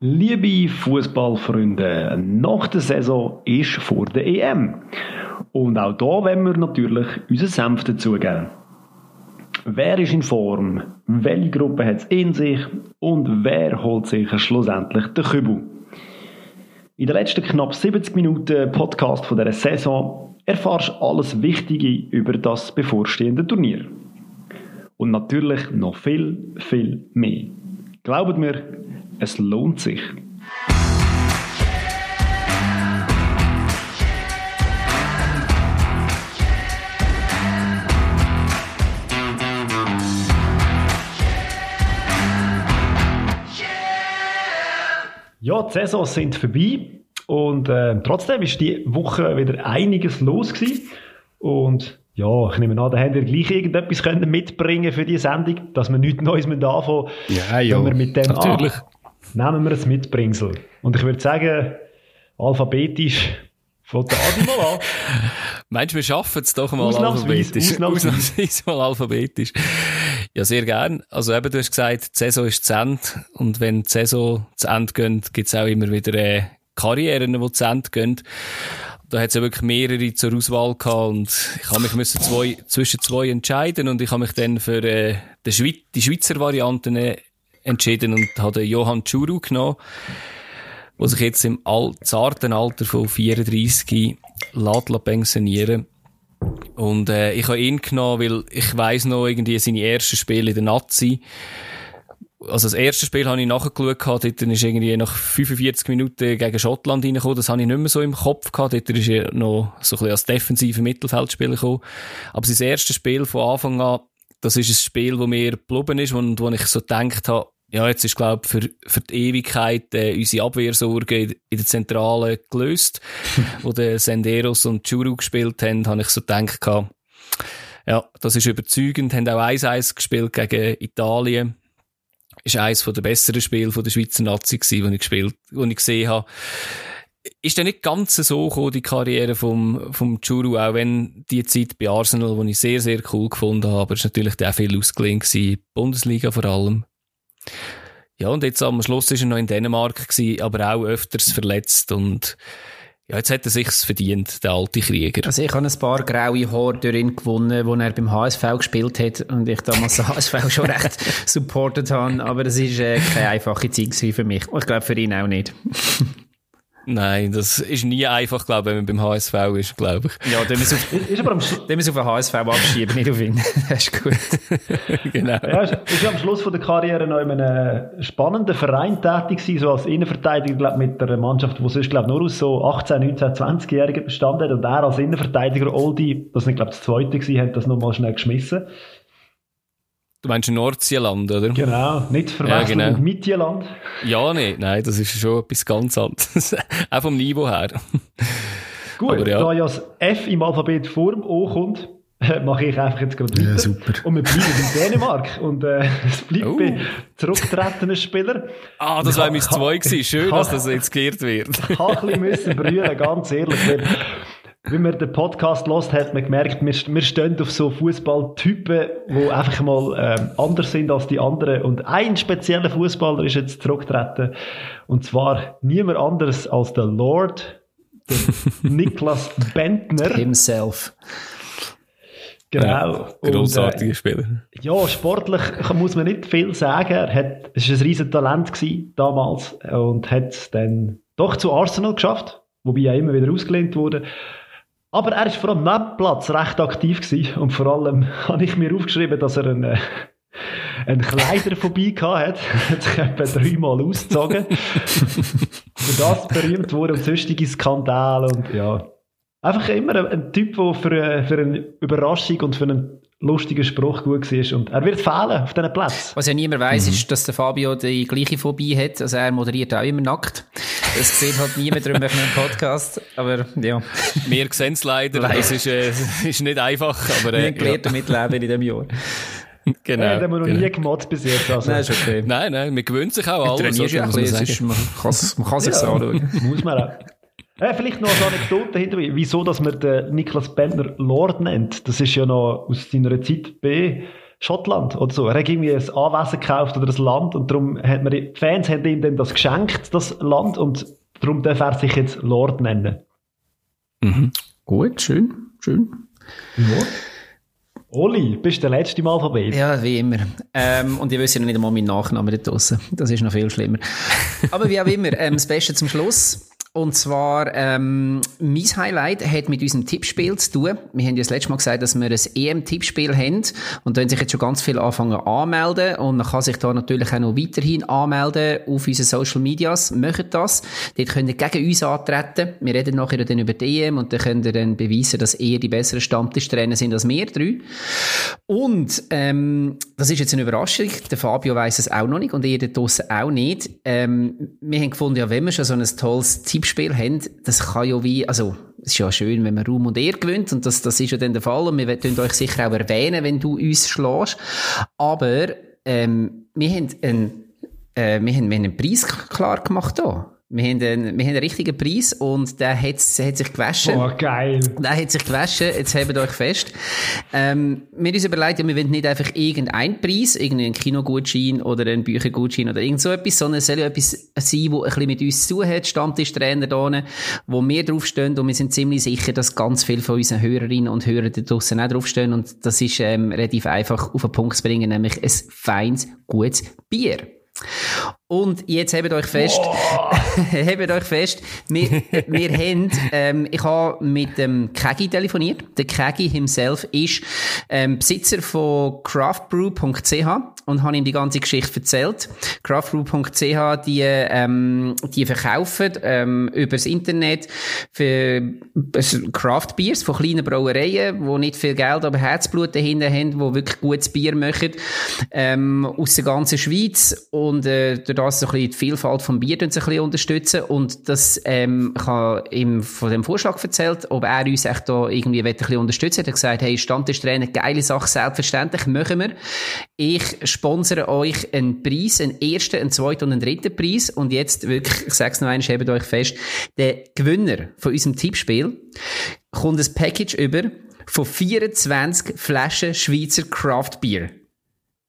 Liebe Fußballfreunde, nach der Saison ist vor der EM. Und auch da wollen wir natürlich unseren Senf dazugeben. Wer ist in Form? Welche Gruppe hat es in sich? Und wer holt sich schlussendlich den Kübel? In den letzten knapp 70 Minuten Podcast von dieser Saison erfahrst du alles Wichtige über das bevorstehende Turnier. Und natürlich noch viel, viel mehr. Glaubt mir, es lohnt sich. Ja, die Saisons sind vorbei und äh, trotzdem ist die Woche wieder einiges los gewesen. Und ja, ich nehme an, da haben wir gleich irgendetwas können mitbringen für die Sendung, dass wir nichts Neues mehr anfangen. Ja, ja, wir mit dem natürlich. An, nehmen wir ein Mitbringsel. Und ich würde sagen, alphabetisch von der Adi mal an. Meinst du, wir schaffen es doch mal Ausnahmsweise, alphabetisch? ausnahmsweise. Ausnahmsweise mal alphabetisch. Ja, sehr gern. Also eben, du hast gesagt, die Saison ist zu Ende. Und wenn die Saison zu Ende geht, gibt es auch immer wieder äh, Karrieren, die zu Ende gehen. Da hat es ja wirklich mehrere zur Auswahl gehabt und ich habe mich müssen zwei, zwischen zwei entscheiden und ich habe mich dann für äh, die, Schweiz, die Schweizer Variante äh, entschieden und habe Johann Tschuru genommen, der sich jetzt im al zarten Alter von 34 lässt pensionieren und äh, ich habe ihn genommen, weil ich weiß noch irgendwie seine ersten Spiele in der Nazi. Also das erste Spiel habe ich nachgeschaut, dort ist irgendwie nach 45 Minuten gegen Schottland reingekommen, das habe ich nicht mehr so im Kopf gehabt, dort ist er noch so ein bisschen als defensiver Mittelfeldspieler gekommen. Aber sein erstes Spiel von Anfang an, das ist ein Spiel, wo mir geblieben ist und wo ich so gedacht habe, ja, jetzt ist, glaube ich, für, für die Ewigkeit äh, unsere Abwehrsorge in, in der Zentrale gelöst. wo der Senderos und Churu gespielt haben, habe ich so gedacht, ja, das ist überzeugend. Haben auch 1-1 gespielt gegen Italien. Ist eines der besseren Spiele der Schweizer Nazi gewesen, die ich gespielt, die ich gesehen habe. Ist dann nicht ganz so gekommen, die Karriere vom, vom Churu, auch wenn die Zeit bei Arsenal, die ich sehr, sehr cool gefunden habe, aber ist natürlich auch viel ausgelehnt gewesen, Bundesliga vor allem. Ja, und jetzt am Schluss ist er noch in Dänemark gewesen, aber auch öfters verletzt und ja, jetzt hat er sich's verdient, der alte Krieger. Also ich habe ein paar graue Haare durch ihn gewonnen, wo er beim HSV gespielt hat und ich damals den HSV schon recht supportet habe, aber das ist äh, keine einfache Zeit für mich. Und ich glaube für ihn auch nicht. Nein, das ist nie einfach, glaube ich, wenn man beim HSV ist, glaube ich. Ja, dann müssen wir Ist aber am, auf den HSV abschieben, nicht auf ihn. das ist gut. genau. ja, ist, ist am Schluss von der Karriere noch in einem spannenden Verein tätig gewesen, so als Innenverteidiger, glaube mit einer Mannschaft, die sonst, glaube nur aus so 18, 19, 20-Jährigen bestand hat und er als Innenverteidiger Oldie, das nicht, glaube das zweite gewesen, hat das nochmal schnell geschmissen. Du meinst Nordseeland, oder? Genau, nicht verwechseln Ja, genau. mit Mittelland. Ja, nicht. Nein, das ist schon etwas ganz anderes. Auch vom Niveau her. Gut, Aber ja. da ja das F im Alphabet vor dem O kommt, äh, mache ich einfach jetzt gerade weiter. Ja, super. Und wir bleiben in Dänemark. Und äh, es bleibt Oh. bei zurückgetretenen Spielern. Ah, das war mein zwei gewesen. Schön, kann- dass das jetzt geirrt wird. Ich ein bisschen müssen brüllen, ganz ehrlich. Wenn man den Podcast lost, hat man gemerkt, wir, wir stehen auf so Fußballtypen, die einfach mal ähm, anders sind als die anderen. Und ein spezieller Fußballer ist jetzt zurückgetreten. Und zwar niemand anderes als der Lord, der Niklas Bentner. Himself. Genau. Und, Grossartiger Spieler. äh, ja, sportlich muss man nicht viel sagen. Er hat, es war ein riesen Talent gewesen, damals und hat es dann doch zu Arsenal geschafft, wobei er immer wieder ausgelehnt wurde. Aber er ist vor allem neben dem Platz recht aktiv gewesen und vor allem habe ich mir aufgeschrieben, dass er einen, äh, einen Kleider vorbei gehabt hat. Er hat sich etwa dreimal ausgezogen. Für das berühmt wurde und sonstige Skandale und ja. Einfach immer ein, ein Typ, der für, äh, für eine Überraschung und für einen lustigen Spruch gut war. Und er wird fehlen auf diesen Plätzen. Was ja niemand weiss, Mhm. ist, dass der Fabio die gleiche Phobie hat. Also er moderiert auch immer nackt. Das sieht halt niemand drum auf einem Podcast. Aber ja, Wir sehen es leider. Es ist, äh, es ist nicht einfach, aber wir äh, haben gelernt damit leben in diesem Jahr. ja, genau. Äh, den haben wir noch genau. nie gemotzt bis jetzt. Also, Nein, ist okay. Nein, nein, man gewöhnt sich auch alles. trainierst ja muss man es ist, man kann es Ja. anschauen. muss man auch. Äh, vielleicht noch eine Anekdote hinterher, wieso dass man den Niklas Bentner Lord nennt. Das ist ja noch aus seiner Zeit B Schottland oder so. Er hat irgendwie ein Anwesen gekauft oder ein Land und darum hat man, die Fans haben ihm dann das geschenkt, das Land, und darum darf er sich jetzt Lord nennen. Mhm. Gut, schön, schön. Ja. Oli, bist du der letzte Mal vorbei? Ja, wie immer. Ähm, und ich wüsste noch nicht einmal meinen Nachnamen da draussen. Das ist noch viel schlimmer. Aber wie auch immer, ähm, das Beste zum Schluss. Und zwar, ähm, mein Highlight hat mit unserem Tippspiel zu tun. Wir haben ja das letzte Mal gesagt, dass wir ein EM-Tippspiel haben. Und da haben sich jetzt schon ganz viele anfangen anmelden. Und man kann sich da natürlich auch noch weiterhin anmelden auf unseren Social Medias. Möchtet das. Dort könnt ihr gegen uns antreten. Wir reden nachher dann über die EM und dann könnt ihr dann beweisen, dass ihr die besseren Stammtischtrainer sind als wir drei. Und, ähm, das ist jetzt eine Überraschung. Der Fabio weiss es auch noch nicht und ihr da draussen auch nicht. Ähm, wir haben gefunden, ja, wenn wir schon so ein tolles Tippspiel Tippspiel haben, das kann ja wie, also, es ist ja schön, wenn man Raum und Ehr gewinnt, und das, das ist ja dann der Fall, und wir werden euch sicher auch erwähnen, wenn du uns schlägst. Aber, ähm, wir haben einen, äh, wir haben, wir haben einen Preis klar gemacht hier. Wir haben, einen, wir haben einen richtigen Preis und der hat, hat sich gewaschen. Oh, geil. Der hat sich gewaschen, jetzt hebt euch fest. Ähm, wir haben uns überlegt, ja, wir wollen nicht einfach irgendeinen Preis, irgendeinen Kinogutschein oder einen Büchergutschein oder irgend so etwas, sondern es soll ja etwas sein, wo ein bisschen mit uns zu hat, Stammtischtrainer da, wo wir draufstehen und wir sind ziemlich sicher, dass ganz viele von unseren Hörerinnen und Hörern da draussen auch draufstehen und das ist ähm, relativ einfach auf den Punkt zu bringen, nämlich ein feines, gutes Bier. Und jetzt hebt euch fest, hebt euch fest, wir, wir haben, ähm, ich habe mit dem Kegi telefoniert. Der Kegi himself ist ähm, Besitzer von craftbrew.ch und habe ihm die ganze Geschichte erzählt. Craftbrew.ch, die, ähm, die verkaufen ähm, übers Internet für Craft Beers von kleinen Brauereien, wo nicht viel Geld, aber Herzblut dahinter haben, wo wirklich gutes Bier machen, ähm, aus der ganzen Schweiz und äh, das so ein bisschen die Vielfalt vom Bier ein bisschen unterstützen und das ähm, ich habe ihm von dem Vorschlag erzählt, ob er uns echt da irgendwie ein bisschen unterstützen. Er hat gesagt, hey, Stammtischtrainer, geile Sache, selbstverständlich, machen wir. Ich sponsere euch einen Preis, einen ersten, einen zweiten und einen dritten Preis und jetzt wirklich, ich sag's noch einmal, hebt euch fest, der Gewinner von unserem Tippspiel kommt ein Package über von 24 Flaschen Schweizer Craft Beer.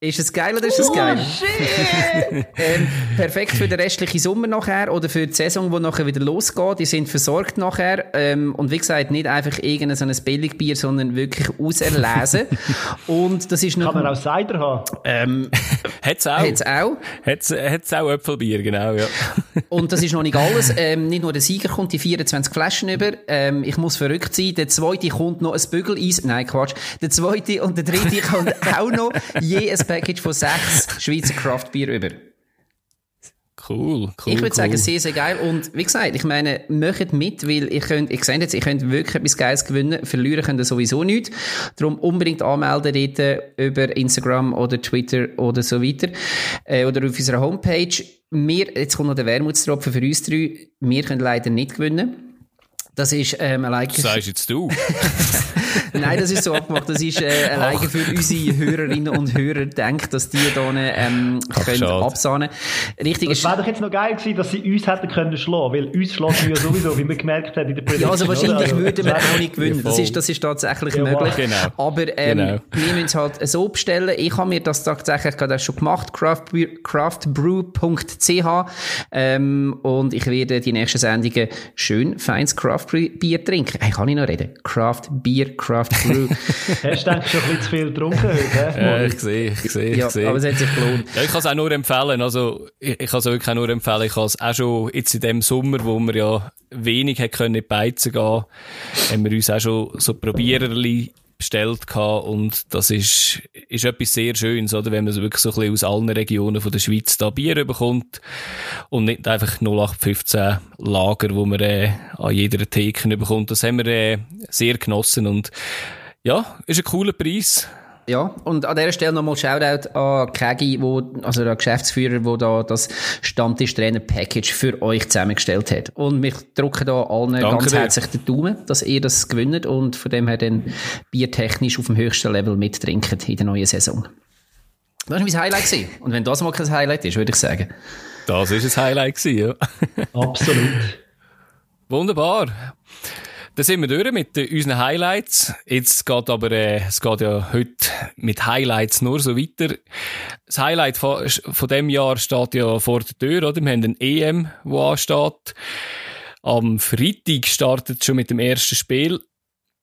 Ist es geil oder ist es geil? Oh, ähm, perfekt für den restlichen Sommer nachher oder für die Saison, die nachher wieder losgeht. Die sind versorgt nachher. Ähm, und wie gesagt, nicht einfach irgendein so ein Billigbier, sondern wirklich auserlesen. und das ist noch... Kann man auch Cider haben? Ähm, Hat's auch. Hat's auch. Hat's, hat's auch Äpfelbier, genau, ja. und das ist noch nicht alles. Ähm, nicht nur der Sieger kommt die 24 Flaschen über. Ähm, ich muss verrückt sein. Der zweite kommt noch ein Bügeleis. Nein, Quatsch. Der zweite und der dritte kommt auch noch je ein Package von sechs Schweizer Craftbier über. Cool, cool. Ich würde cool. sagen, sehr, sehr geil. Und wie gesagt, ich meine, macht mit, weil ihr könnt, ich sehe jetzt, ihr könnt wirklich etwas Geiles gewinnen. Verlieren könnt ihr sowieso nichts. Darum unbedingt anmelden dort über Instagram oder Twitter oder so weiter. Äh, oder auf unserer Homepage. Wir, jetzt kommt noch der Wermutstropfen für uns drei. Wir können leider nicht gewinnen. Das ist ähm, allein Das sagst jetzt du. Nein, das ist so abgemacht. Das ist äh, alleine für unsere Hörerinnen und Hörer denkt, dass die da ähm, Ach, können schade. absahnen. Richtig Es wäre doch jetzt noch geil gewesen, dass sie uns hätten können schlagen, weil uns schlagen wir ja sowieso, wie wir gemerkt haben in der Prediction. Ja, also wahrscheinlich oder? würden wir Also, auch nicht gewinnen. Das ist, das ist tatsächlich Ja, möglich. genau. Aber ähm, Genau. wir müssen es halt so bestellen. Ich habe mir das tatsächlich gerade auch schon gemacht, craftbrew.ch ähm, und ich werde die nächsten Sendungen schön feins Craftbier trinken. Hey, kann ich noch reden? Craft Beer, Craft Brew. Hast du schon ein bisschen zu viel getrunken heute? Ja, ich sehe, ich sehe, ja, ich sehe. aber es hat sich gelohnt. Ja, ich kann es auch nur empfehlen. Also, ich, ich kann es wirklich auch nur empfehlen. Ich habe es auch schon jetzt in dem Sommer, wo wir ja wenig hätten können in die Beizen gehen, haben wir uns auch schon so Probiererli bestellt gehabt und das ist, ist etwas sehr Schönes, oder? Wenn man so wirklich so ein bisschen aus allen Regionen von der Schweiz da Bier bekommt und nicht einfach 0815 Lager, wo man äh, an jeder Theke bekommt. Das haben wir äh, sehr genossen und ja, ist ein cooler Preis. Ja, und an dieser Stelle nochmal Shoutout an Kegi, wo, also der Geschäftsführer, der da das Stammtisch-Trainer-Package für euch zusammengestellt hat. Und wir drücken da allen Danke ganz dir. herzlich den Daumen, dass ihr das gewinnt und von dem her dann biertechnisch auf dem höchsten Level mittrinkt in der neuen Saison. Das war mein Highlight. gewesen. Und wenn das mal kein Highlight ist, würde ich sagen. Das ist ein Highlight gewesen, ja. Absolut. Wunderbar. Dann sind wir durch mit unseren Highlights. Jetzt geht aber, äh, es geht ja heute mit Highlights nur so weiter. Das Highlight von, von dem Jahr steht ja vor der Tür, oder? Wir haben ein EM, wo ansteht. Am Freitag startet schon mit dem ersten Spiel.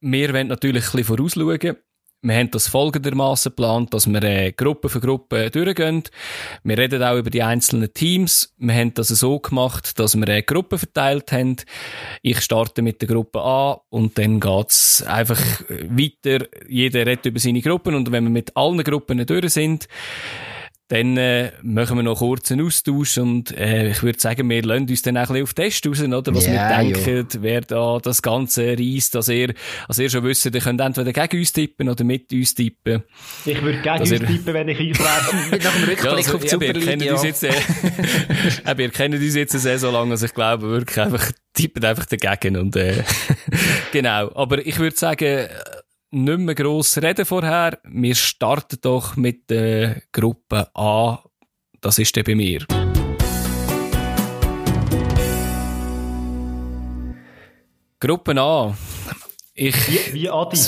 Wir wollen natürlich ein bisschen vorausschauen. Wir haben das folgendermaßen geplant, dass wir äh, Gruppe für Gruppe durchgehen. Wir reden auch über die einzelnen Teams. Wir haben das so gemacht, dass wir äh, Gruppen verteilt haben. Ich starte mit der Gruppe A und dann geht's einfach weiter. Jeder redet über seine Gruppen und wenn wir mit allen Gruppen durch sind, dann äh, machen wir noch kurz einen Austausch und äh, ich würde sagen, wir lassen uns dann auch ein bisschen auf Test raus, oder? Was yeah, wir denken, jo. wer da das Ganze reisst, dass ihr, als ihr schon wisst, ihr könnt entweder gegen uns tippen oder mit uns tippen. Ich würde gegen uns tippen, wenn ich wäre. Nach dem Rückblick ja, also, auf die Super League, ja. Jetzt, äh, ihr kennt uns jetzt sehr so lange, also ich glaube wirklich einfach, tippen einfach dagegen und äh, genau. Aber ich würde sagen, nicht mehr gross reden vorher. Wir starten doch mit der Gruppe A. Das ist der bei mir. Gruppe A. Ich, wie, wie Adi.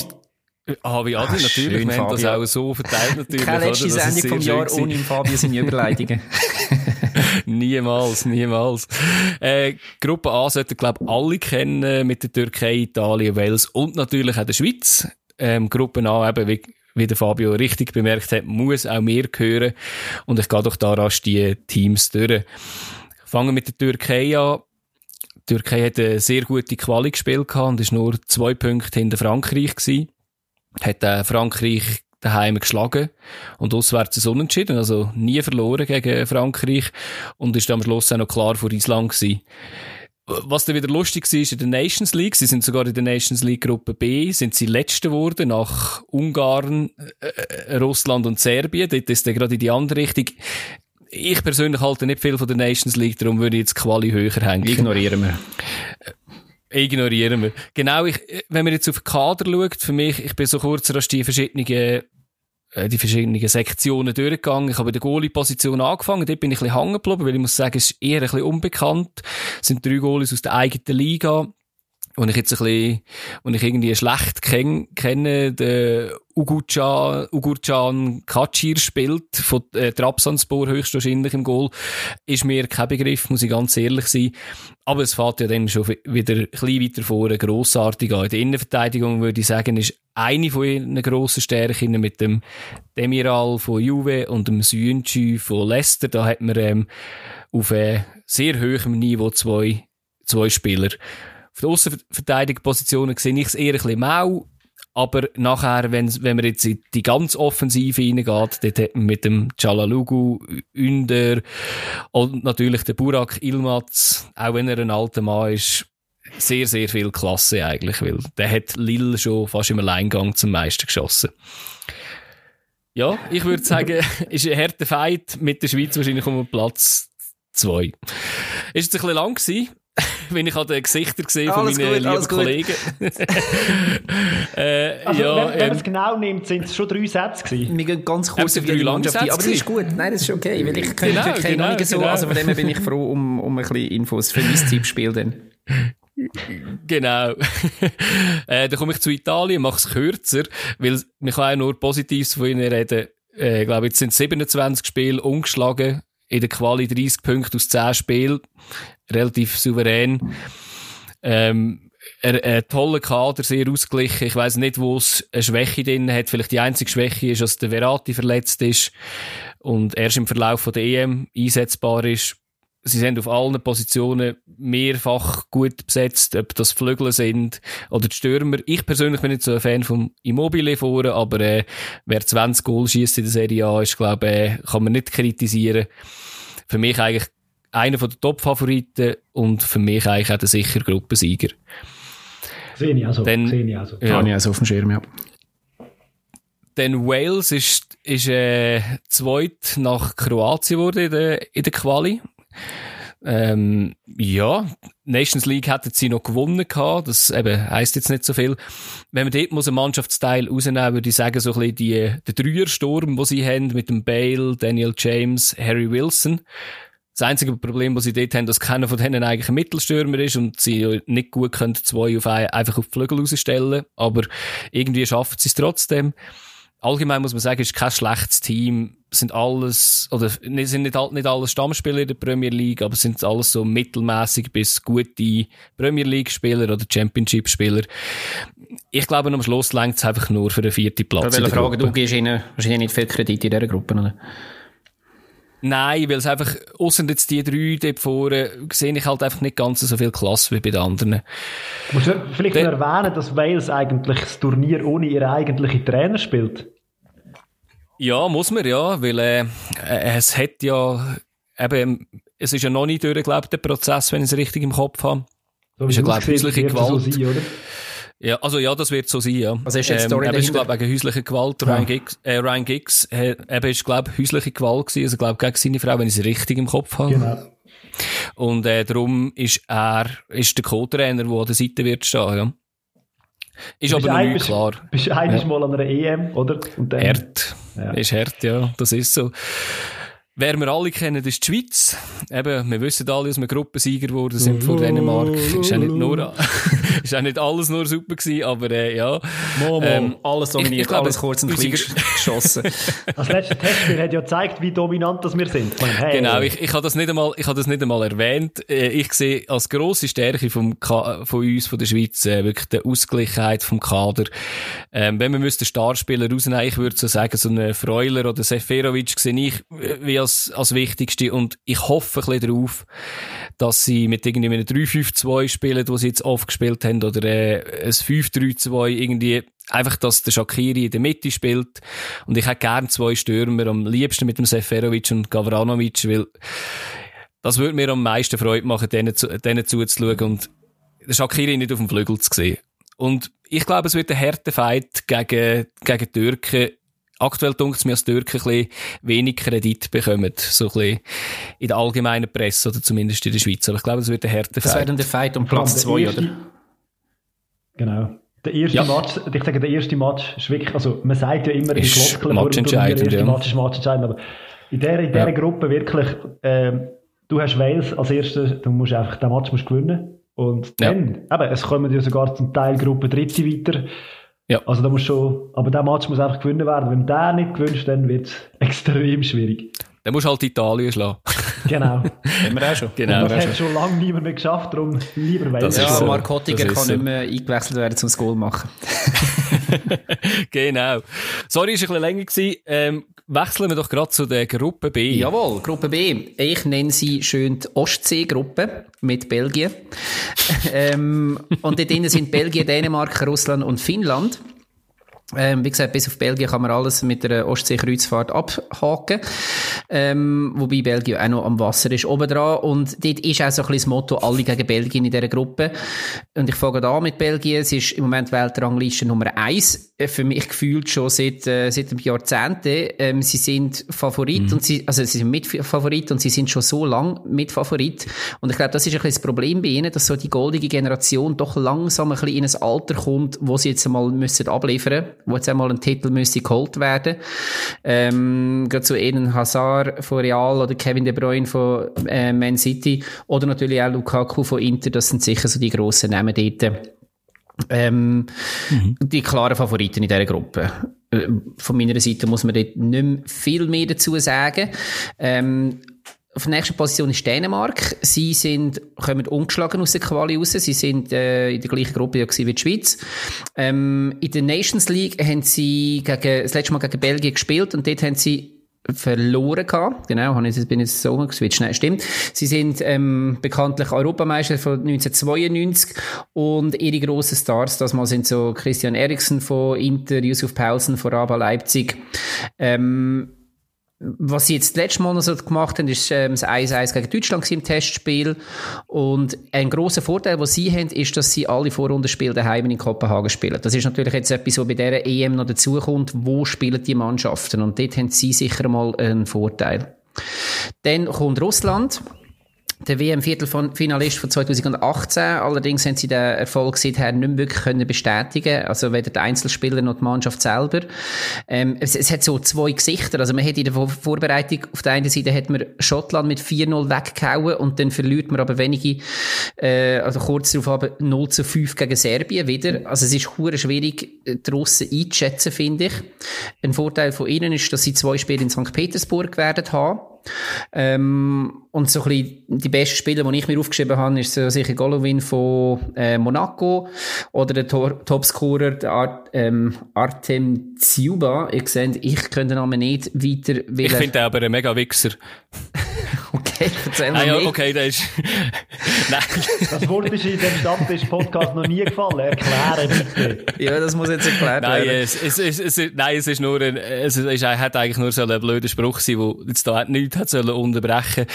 Ah, wie Adi, Ach, natürlich. Schön, wir haben das auch so verteilt, natürlich. Keine letzte Sendung vom Jahr ohne Fabio seine Überleitungen. niemals, niemals. Äh, Gruppe A sollten, glaube ich, alle kennen mit der Türkei, Italien, Wales und natürlich auch der Schweiz ähm, Gruppen an, eben wie, wie der Fabio richtig bemerkt hat, muss auch mir gehören. Und ich gehe doch da rasch die Teams durch. Fangen mit der Türkei an. Die Türkei hat eine sehr gute Quali gespielt und ist nur zwei Punkte hinter Frankreich gewesen. Hat äh, Frankreich daheim geschlagen und auswärts ein Unentschieden, also nie verloren gegen Frankreich und ist am Schluss auch noch klar vor Island gewesen. Was dann wieder lustig war, ist in der Nations League, sie sind sogar in der Nations League Gruppe B, sind sie Letzte geworden, nach Ungarn, äh, äh, Russland und Serbien. Dort ist dann gerade in die andere Richtung. Ich persönlich halte nicht viel von der Nations League, darum würde ich jetzt Quali höher hängen. Ignorieren wir. Äh, ignorieren wir. Genau, ich, wenn man jetzt auf den Kader schaut, für mich, ich bin so kurz rasch die verschiedenen äh, die verschiedenen Sektionen durchgegangen. Ich habe in der Goalie-Position angefangen. Dort bin ich ein bisschen hängen geblieben, weil ich muss sagen, es ist eher ein bisschen unbekannt. Es sind drei Goalies aus der eigenen Liga. Und ich jetzt ein bisschen, und ich irgendwie schlecht kenn, kenne, der Ugurcan, Ugurcan Kachir spielt, von äh, Trabzonspor höchstwahrscheinlich im Goal, ist mir kein Begriff, muss ich ganz ehrlich sein. Aber es fährt ja dann schon wieder ein bisschen weiter vor, grossartig an. In der Innenverteidigung würde ich sagen, ist eine von ihren grossen Stärken mit dem Demiral von Juve und dem Süenci von Leicester. Da hat man ähm, auf äh, sehr hohem Niveau zwei, zwei Spieler. Auf der Aussenverteidigungspositionen sehe ich es eher ein bisschen mau. Aber nachher, wenn, wenn man jetzt in die ganz Offensive reingeht, dort hat man mit dem Chalalugu, Ünder und natürlich der Burak Ilmaz, auch wenn er ein alter Mann ist, sehr, sehr viel Klasse eigentlich, weil der hat Lille schon fast im Alleingang zum meisten geschossen. Ja, ich würde sagen, ist ein harter Fight mit der Schweiz wahrscheinlich um Platz zwei. Ist jetzt ein bisschen lang gewesen, wenn ich an den Gesichtern gesehen von meinen gut, lieben Kollegen. äh, also, ja, wenn, wenn ähm, man es genau nimmt, sind es schon drei Sätze gewesen. Wir gehen ganz kurz auf die Mannschaft Aber das ist gut. Nein, das ist okay, weil ich kenne genau, genau, noch nicht so. Genau. Also von dem her bin ich froh um, um ein bisschen Infos für mein Tippspiel dann. Genau. äh, dann komme ich zu Italien, mache es kürzer, weil man kann auch nur Positives von ihnen reden. Äh, ich glaube, jetzt sind 27 Spiele ungeschlagen, in der Quali 30 Punkte aus 10 Spielen, relativ souverän. Ähm, er, ein toller Kader, sehr ausgeglichen. Ich weiß nicht, wo es eine Schwäche drin hat. Vielleicht die einzige Schwäche ist, dass der Verati verletzt ist und erst im Verlauf der EM einsetzbar ist sie sind auf allen Positionen mehrfach gut besetzt, ob das Flügel sind oder die Stürmer. Ich persönlich bin nicht so ein Fan vom Immobile vorne, aber äh, wer 20 Goal schießt in der Serie A, ist, glaube äh, kann man nicht kritisieren. Für mich eigentlich einer der Top-Favoriten und für mich eigentlich auch der sicher Gruppensieger. Sehe ich also. Dann, Sehe ich also. Ja. Habe ich also auf dem Schirm, ja. Dann Wales ist, ist äh, zweit nach Kroatien wurde in der, in der Quali. Ähm, ja, Nations League hätten sie noch gewonnen gehabt. Das eben heisst jetzt nicht so viel. Wenn man dort muss einen Mannschaftsteil rausnehmen, würde ich sagen, so ein bisschen die, der Dreiersturm, den sie haben, mit dem Bale, Daniel James, Harry Wilson, Das einzige Problem, das sie dort haben, dass keiner von denen eigentlich ein Mittelstürmer ist und sie nicht gut können zwei auf ein, einfach auf die Flügel rausstellen. Aber irgendwie schaffen sie es trotzdem. Allgemein muss man sagen, es ist kein schlechtes Team. Sind alles, oder sind nicht, nicht alles Stammspieler in der Premier League, aber sind alles so mittelmäßig bis gute Premier League Spieler oder Championship Spieler. Ich glaube, am Schluss längt es einfach nur für den vierten Platz. Aber welche Frage, du gibst ihnen wahrscheinlich nicht viel Kredit in dieser Gruppe, oder? Nein, weil es einfach, ausser jetzt die drei dort vorne, sehe ich halt einfach nicht ganz so viel Klasse wie bei den anderen. Musst du vielleicht noch erwähnen, dass Wales eigentlich das Turnier ohne ihren eigentlichen Trainer spielt? Ja, muss man ja, weil äh, es hat ja eben, es ist ja noch nicht durchgelebt, der Prozess, wenn ich es richtig im Kopf habe. So ist ja, glaube ich, häusliche Gewalt. So sein, oder? Ja, also ja, das wird so sein, ja. Was ist jetzt ähm, Story ähm, ist, glaube wegen häuslicher Gewalt. Ja. Ryan Giggs, äh, Ryan Giggs äh, eben ist, glaube häusliche Gewalt gewesen, also glaube gegen seine Frau, wenn ich es richtig im Kopf habe. Genau. Und äh, darum ist er, ist der Co-Trainer, der an der Seite wird stehen, ja. Ist aber noch nicht klar. Bist du ja. mal an einer EM, oder? Und dann, hart. Ja. Ist hart, ja. Das ist so. Wer wir alle kennen, ist die Schweiz. Eben, wir wissen alle, dass wir Gruppensieger geworden sind vor Dänemark. Ist ja nicht nur, ist ja nicht alles nur super gewesen, aber, äh, ja. Mo, mo. Ähm, alles dominiert, ich, ich glaube, alles kurz und klein geschossen. Das letzte Testspiel hat ja gezeigt, wie dominant das wir sind. Hey. Genau, ich, ich habe das nicht einmal, ich habe das nicht einmal erwähnt. Äh, ich sehe als grosse Stärke vom, von uns, von der Schweiz, äh, wirklich die Ausgleichheit vom Kader. Ähm, wenn wir Starspieler rausnehmen, ich würde so sagen, so einen Freuler oder Seferovic sehe ich äh, wie als als, als Wichtigste. Und ich hoffe ein bisschen darauf, dass sie mit irgendwie einem 3-5-2 spielen, wo sie jetzt oft gespielt haben, oder äh, ein 5-3-2 irgendwie, einfach, dass der Shakiri in der Mitte spielt. Und ich hätte gern zwei Stürmer, am liebsten mit dem Seferovic und Gavranovic, weil das würde mir am meisten Freude machen, denen, zu, denen zuzuschauen und der Shakiri nicht auf dem Flügel zu sehen. Und ich glaube, es wird ein harter Fight gegen, gegen Türken aktuell dunkt es mir, dass die Türken ein bisschen wenig Kredit bekommen. So ein bisschen in der allgemeinen Presse oder zumindest in der Schweiz. Aber ich glaube, es wird ein härter Fight. Das wäre dann der Fight um Platz 2, oder? Genau. Der erste ja. Match, ich sage, der erste Match ist wirklich, also man sagt ja immer in Glockeln, matchentscheidend, der erste ja. Match ist matchentscheidend, aber in dieser, in dieser ja. Gruppe wirklich, ähm, du hast Wales als erstes, du musst einfach, den Match musst gewinnen. Und dann, ja. eben, es kommen ja sogar zum Teil Gruppe Dritte weiter. Ja. Also da muss schon, aber der Match muss einfach gewinnen werden. Wenn der nicht gewünscht, dann wird es extrem schwierig. Dann musst du halt Italien schlagen. Genau. Haben wir auch schon. Genau. Und das hat schon lange niemand mehr geschafft, darum lieber Wales. Ja, so. Mark Hottiger kann so. nicht mehr eingewechselt werden zum Goal machen. genau. Sorry, ist ein bisschen länger gewesen. Ähm, wechseln wir doch gerade zu der Gruppe B. Jawohl, Gruppe B. Ich nenne sie schön die Ostsee-Gruppe mit Belgien. ähm, und dort drinnen sind Belgien, Dänemark, Russland und Finnland. Ähm, wie gesagt, bis auf Belgien kann man alles mit der Ostsee-Kreuzfahrt abhaken. Ähm, wobei Belgien auch noch am Wasser ist oben dran. Und dort ist auch so ein bisschen das Motto, alle gegen Belgien in dieser Gruppe. Und ich fange da mit Belgien. Es ist im Moment Weltrangliste Nummer eins. Äh, für mich gefühlt schon seit, äh, seit einem Jahrzehnten. Ähm, sie sind Favorit mhm. und sie, also sie sind Mitfavorit und sie sind schon so lang Mitfavorit. Und ich glaube, das ist ein bisschen das Problem bei ihnen, dass so die goldige Generation doch langsam ein bisschen in ein Alter kommt, wo sie jetzt einmal müssen abliefern wo jetzt einmal ein Titel müsste geholt werden. Ähm, gerade so Eden Hazard von Real oder Kevin De Bruyne von äh, Man City oder natürlich auch Lukaku von Inter, das sind sicher so die grossen Namen dort. Ähm, mhm. Die klaren Favoriten in dieser Gruppe. Äh, von meiner Seite muss man dort nicht mehr viel mehr dazu sagen. Ähm, auf der nächsten Position ist Dänemark. Sie sind, kommen ungeschlagen aus der Quali raus. Sie sind äh, in der gleichen Gruppe wie die Schweiz. Ähm, in der Nations League haben sie gegen, das letzte Mal gegen Belgien gespielt und dort haben sie verloren gehabt. Genau, habe ich, bin jetzt so geswitcht. Nein, stimmt. Sie sind ähm, bekanntlich Europameister von 1992 und ihre grossen Stars, das mal sind so Christian Eriksen von Inter, Yusuf Paulsen von Raba Leipzig. Ähm, was sie jetzt das letzte Mal noch so gemacht haben, ist ähm, das 1-1 gegen Deutschland im Testspiel. Und ein großer Vorteil, den sie haben, ist, dass sie alle Vorrundenspiele daheim in Kopenhagen spielen. Das ist natürlich jetzt etwas, was bei dieser EM noch dazukommt. Wo spielen die Mannschaften? Und dort haben sie sicher mal einen Vorteil. Dann kommt Russland. Der WM-Viertelfinalist von 2018. Allerdings haben sie den Erfolg seither nicht mehr wirklich können bestätigen Also weder der Einzelspieler noch die Mannschaft selber. Ähm, es, es, hat so zwei Gesichter. Also man hat in der Vorbereitung auf der einen Seite hat man Schottland mit 4-0 weggehauen und dann verliert man aber wenige, äh, also kurz darauf aber 0 zu 5 gegen Serbien wieder. Also es ist hure schwierig, die Russen einzuschätzen, finde ich. Ein Vorteil von ihnen ist, dass sie zwei Spiele in St. Petersburg werden haben. Ähm, und so ein bisschen die besten Spieler, die ich mir aufgeschrieben habe, ist so sicher Golovin von äh, Monaco oder der Tor Topscorer der Art, ähm, Artem Tsiuba. Ihr seht, ich könnte den Namen nicht weiter... Ich finde aber ein mega Wichser. okay, erzähl mir ah, ja, nicht. okay, das ist... Nein. Das Wort ist in dem Stammtisch-Podcast noch nie gefallen. Erklären bitte. Ja, das muss jetzt erklärt nein, werden. Es, es, es, es, nein, es ist nur ein... Es, es hat eigentlich nur so ein blöder Spruch sein, der jetzt da nichts hat sollen unterbrechen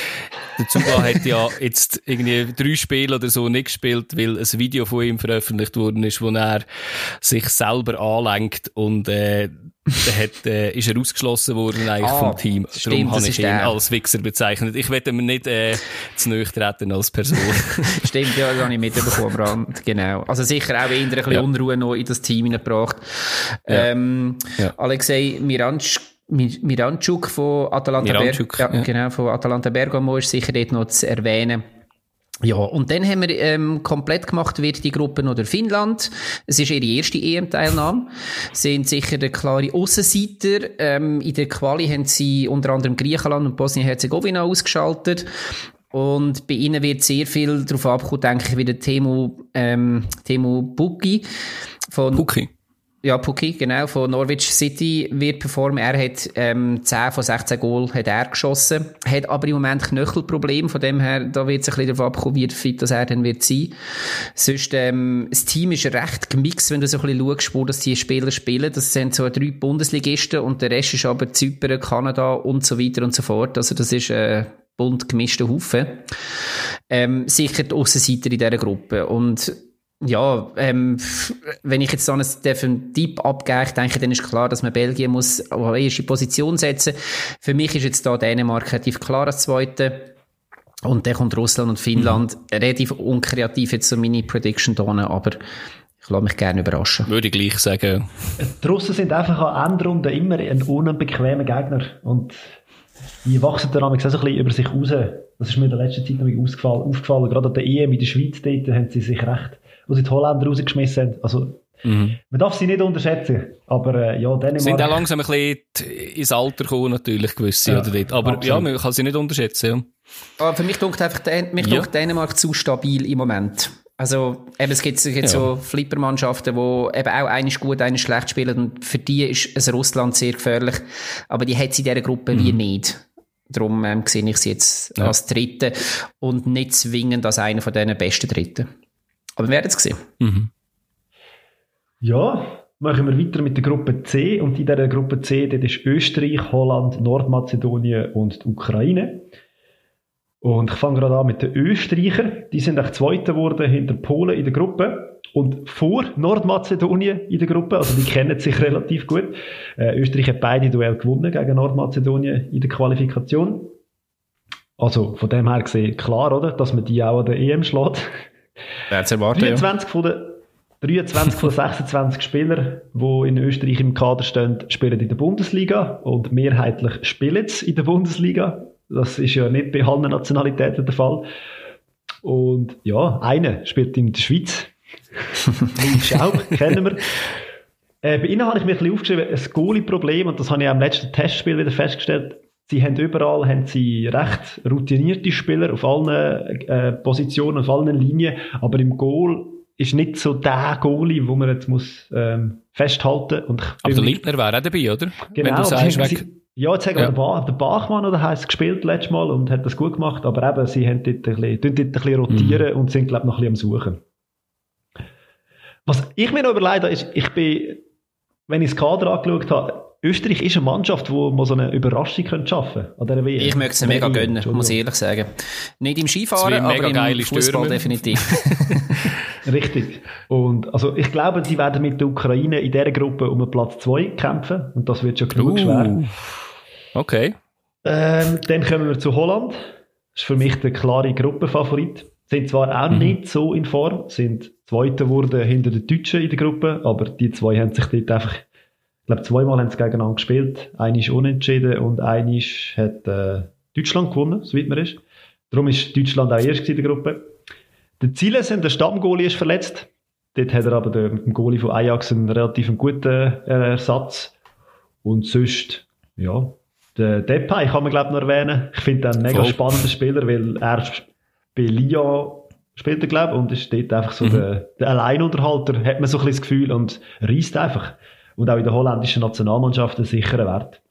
Der Zuba hat ja jetzt irgendwie drei Spiele oder so nicht gespielt, weil ein Video von ihm veröffentlicht worden ist, wo er sich selber anlenkt und äh, der hat, äh, ist er ausgeschlossen worden eigentlich ah, vom Team. Stimmt, Darum habe ich ihn als Wichser bezeichnet. Ich werde mir nicht äh, zu nahe treten als Person. stimmt, ja, das habe ich mitbekommen, Brand. Genau. Also sicher auch eher ein bisschen ja. Unruhe noch in das Team hineingebracht. Ähm, ja. Alexei Miransch Miranchuk von Atalanta Miranchuk, Ber ja, ja. Genau, von Atalanta Bergamo ist sicher dort noch zu erwähnen. Ja, und dann haben wir ähm, komplett gemacht wird die Gruppe noch der Finnland. Es ist ihre erste EM-Teilnahme. Sind sicher der klare Aussenseiter. Ähm, in der Quali haben sie unter anderem Griechenland und Bosnien-Herzegowina ausgeschaltet. Und bei ihnen wird sehr viel darauf abkommen, denke ich, wie der Temo, ähm, Temo Buki von... Buki. Ja, Puki, genau, von Norwich City wird performen. Er hat ähm, 10 von 16 Goal hat er geschossen, hat aber im Moment Knöchelproblem, von dem her, da wird es ein bisschen darauf abkommen, wie fit das er dann wird sein. Sonst, ähm, das Team ist recht gemixt, wenn du so ein bisschen schaust, wo das die Spieler spielen. Das sind so drei Bundesligisten und der Rest ist aber Zypern, Kanada und so weiter und so fort. Also das ist äh, bunt gemischter Haufen. Ähm, sicher die Aussenseiter in dieser Gruppe und ja, ähm, wenn ich jetzt so einen, einen Tipp abgebe, ich denke, dann ist klar, dass man Belgien muss auf erste Position setzen. Für mich ist jetzt da Dänemark relativ klar als Zweite. Und dann kommt Russland und Finnland. Mhm. Relativ unkreativ jetzt so meine Prediction da, aber ich lasse mich gerne überraschen. Würde ich gleich sagen. Die Russen sind einfach an Endrunden immer ein unbequemer Gegner. Und die wachsen dann auch so ein bisschen über sich raus. Das ist mir in der letzten Zeit noch aufgefallen. aufgefallen. Gerade an der EM in der Schweiz, dort haben sie sich recht wo sie die Holländer rausgeschmissen haben. Also, mhm. man darf sie nicht unterschätzen. Aber äh, ja, Dänemark... Sind auch langsam ein bisschen ins Alter gekommen, natürlich, gewisse. Ja, oder. Aber absolut. ja, man kann sie nicht unterschätzen. Ja. Aber für mich denkt einfach mich ja. Dänemark zu stabil im Moment. Also, eben, es gibt, es gibt ja. so Flippermannschaften, wo eben auch eines gut, eines schlecht spielen und für die ist es Russland sehr gefährlich. Aber die hat sie in dieser Gruppe mhm. wie nicht. Darum ähm, sehe ich sie jetzt ja. als Dritte und nicht zwingend als einer von diesen besten Dritten. Aber wir werden es sehen. Mhm. Ja, machen wir weiter mit der Gruppe C. Und in dieser Gruppe C dort ist Österreich, Holland, Nordmazedonien und die Ukraine. Und ich fange gerade an mit den Österreichern. Die sind auch Zweite geworden hinter Polen in der Gruppe und vor Nordmazedonien in der Gruppe. Also die kennen sich relativ gut. Äh, Österreich hat beide Duell gewonnen gegen Nordmazedonien in der Qualifikation. Also von dem her gesehen klar, oder, dass man die auch an der EM schlägt. Wer zu erwarten, 23 ja. von den 23 von 26 Spielern, die in Österreich im Kader stehen, spielen in der Bundesliga und mehrheitlich spielen sie in der Bundesliga. Das ist ja nicht bei allen Nationalitäten der Fall. Und ja, einer spielt in der Schweiz. Schau, kennen wir. Äh, bei ihnen habe ich mir ein bisschen aufgeschrieben, ein Goalie-Problem, und das habe ich auch im letzten Testspiel wieder festgestellt. Sie haben überall haben sie recht routinierte Spieler auf allen äh, Positionen, auf allen Linien, aber im Goal ist nicht so der Goalie, wo man jetzt muss ähm, festhalten und Aber der Lindner wäre auch dabei, oder? Genau. Wenn du sagst, weg... Ja, jetzt haben ja. der, der Bachmann oder heißt gespielt letztes Mal und hat das gut gemacht, aber eben, sie haben dort ein bisschen, dort ein bisschen rotieren mhm. und sind, glaube ich, noch ein bisschen am Suchen. Was ich mir noch überlegt habe, ist, ich bin, wenn ich das Kader angeschaut habe, Österreich ist eine Mannschaft, die mal so eine Überraschung schaffen könnte Ich möchte es mega gönnen, muss ich ehrlich sagen. Nicht im Skifahren, aber im Fußball definitiv. Richtig. Und also ich glaube, sie werden mit der Ukraine in dieser Gruppe um Platz 2 kämpfen und das wird schon genug uh. schwer. Okay. Ähm, dann kommen wir zu Holland. ist für mich der klare Gruppenfavorit. Sind zwar auch mhm. nicht so in Form, sind Zweiter wurden hinter den Deutschen in der Gruppe, aber die zwei haben sich dort einfach, ich glaube, zweimal haben sie gegeneinander gespielt. Einer ist unentschieden und einer hat äh, Deutschland gewonnen, soweit man ist. Darum ist Deutschland auch erst in der Gruppe. Der Ziele sind, der Stammgoalie ist verletzt. Dort hat er aber der, mit dem Goalie von Ajax einen relativ guten äh, Ersatz. Und sonst, ja, der Depay kann man glaube ich noch erwähnen. Ich finde ihn ein mega Voll. spannender Spieler, weil er bei Lyon spielt er glaube und ist dort einfach so mhm. der, der Alleinunterhalter, hat man so ein bisschen das Gefühl und reist einfach. Und auch in der holländischen Nationalmannschaft ein sicherer Wert.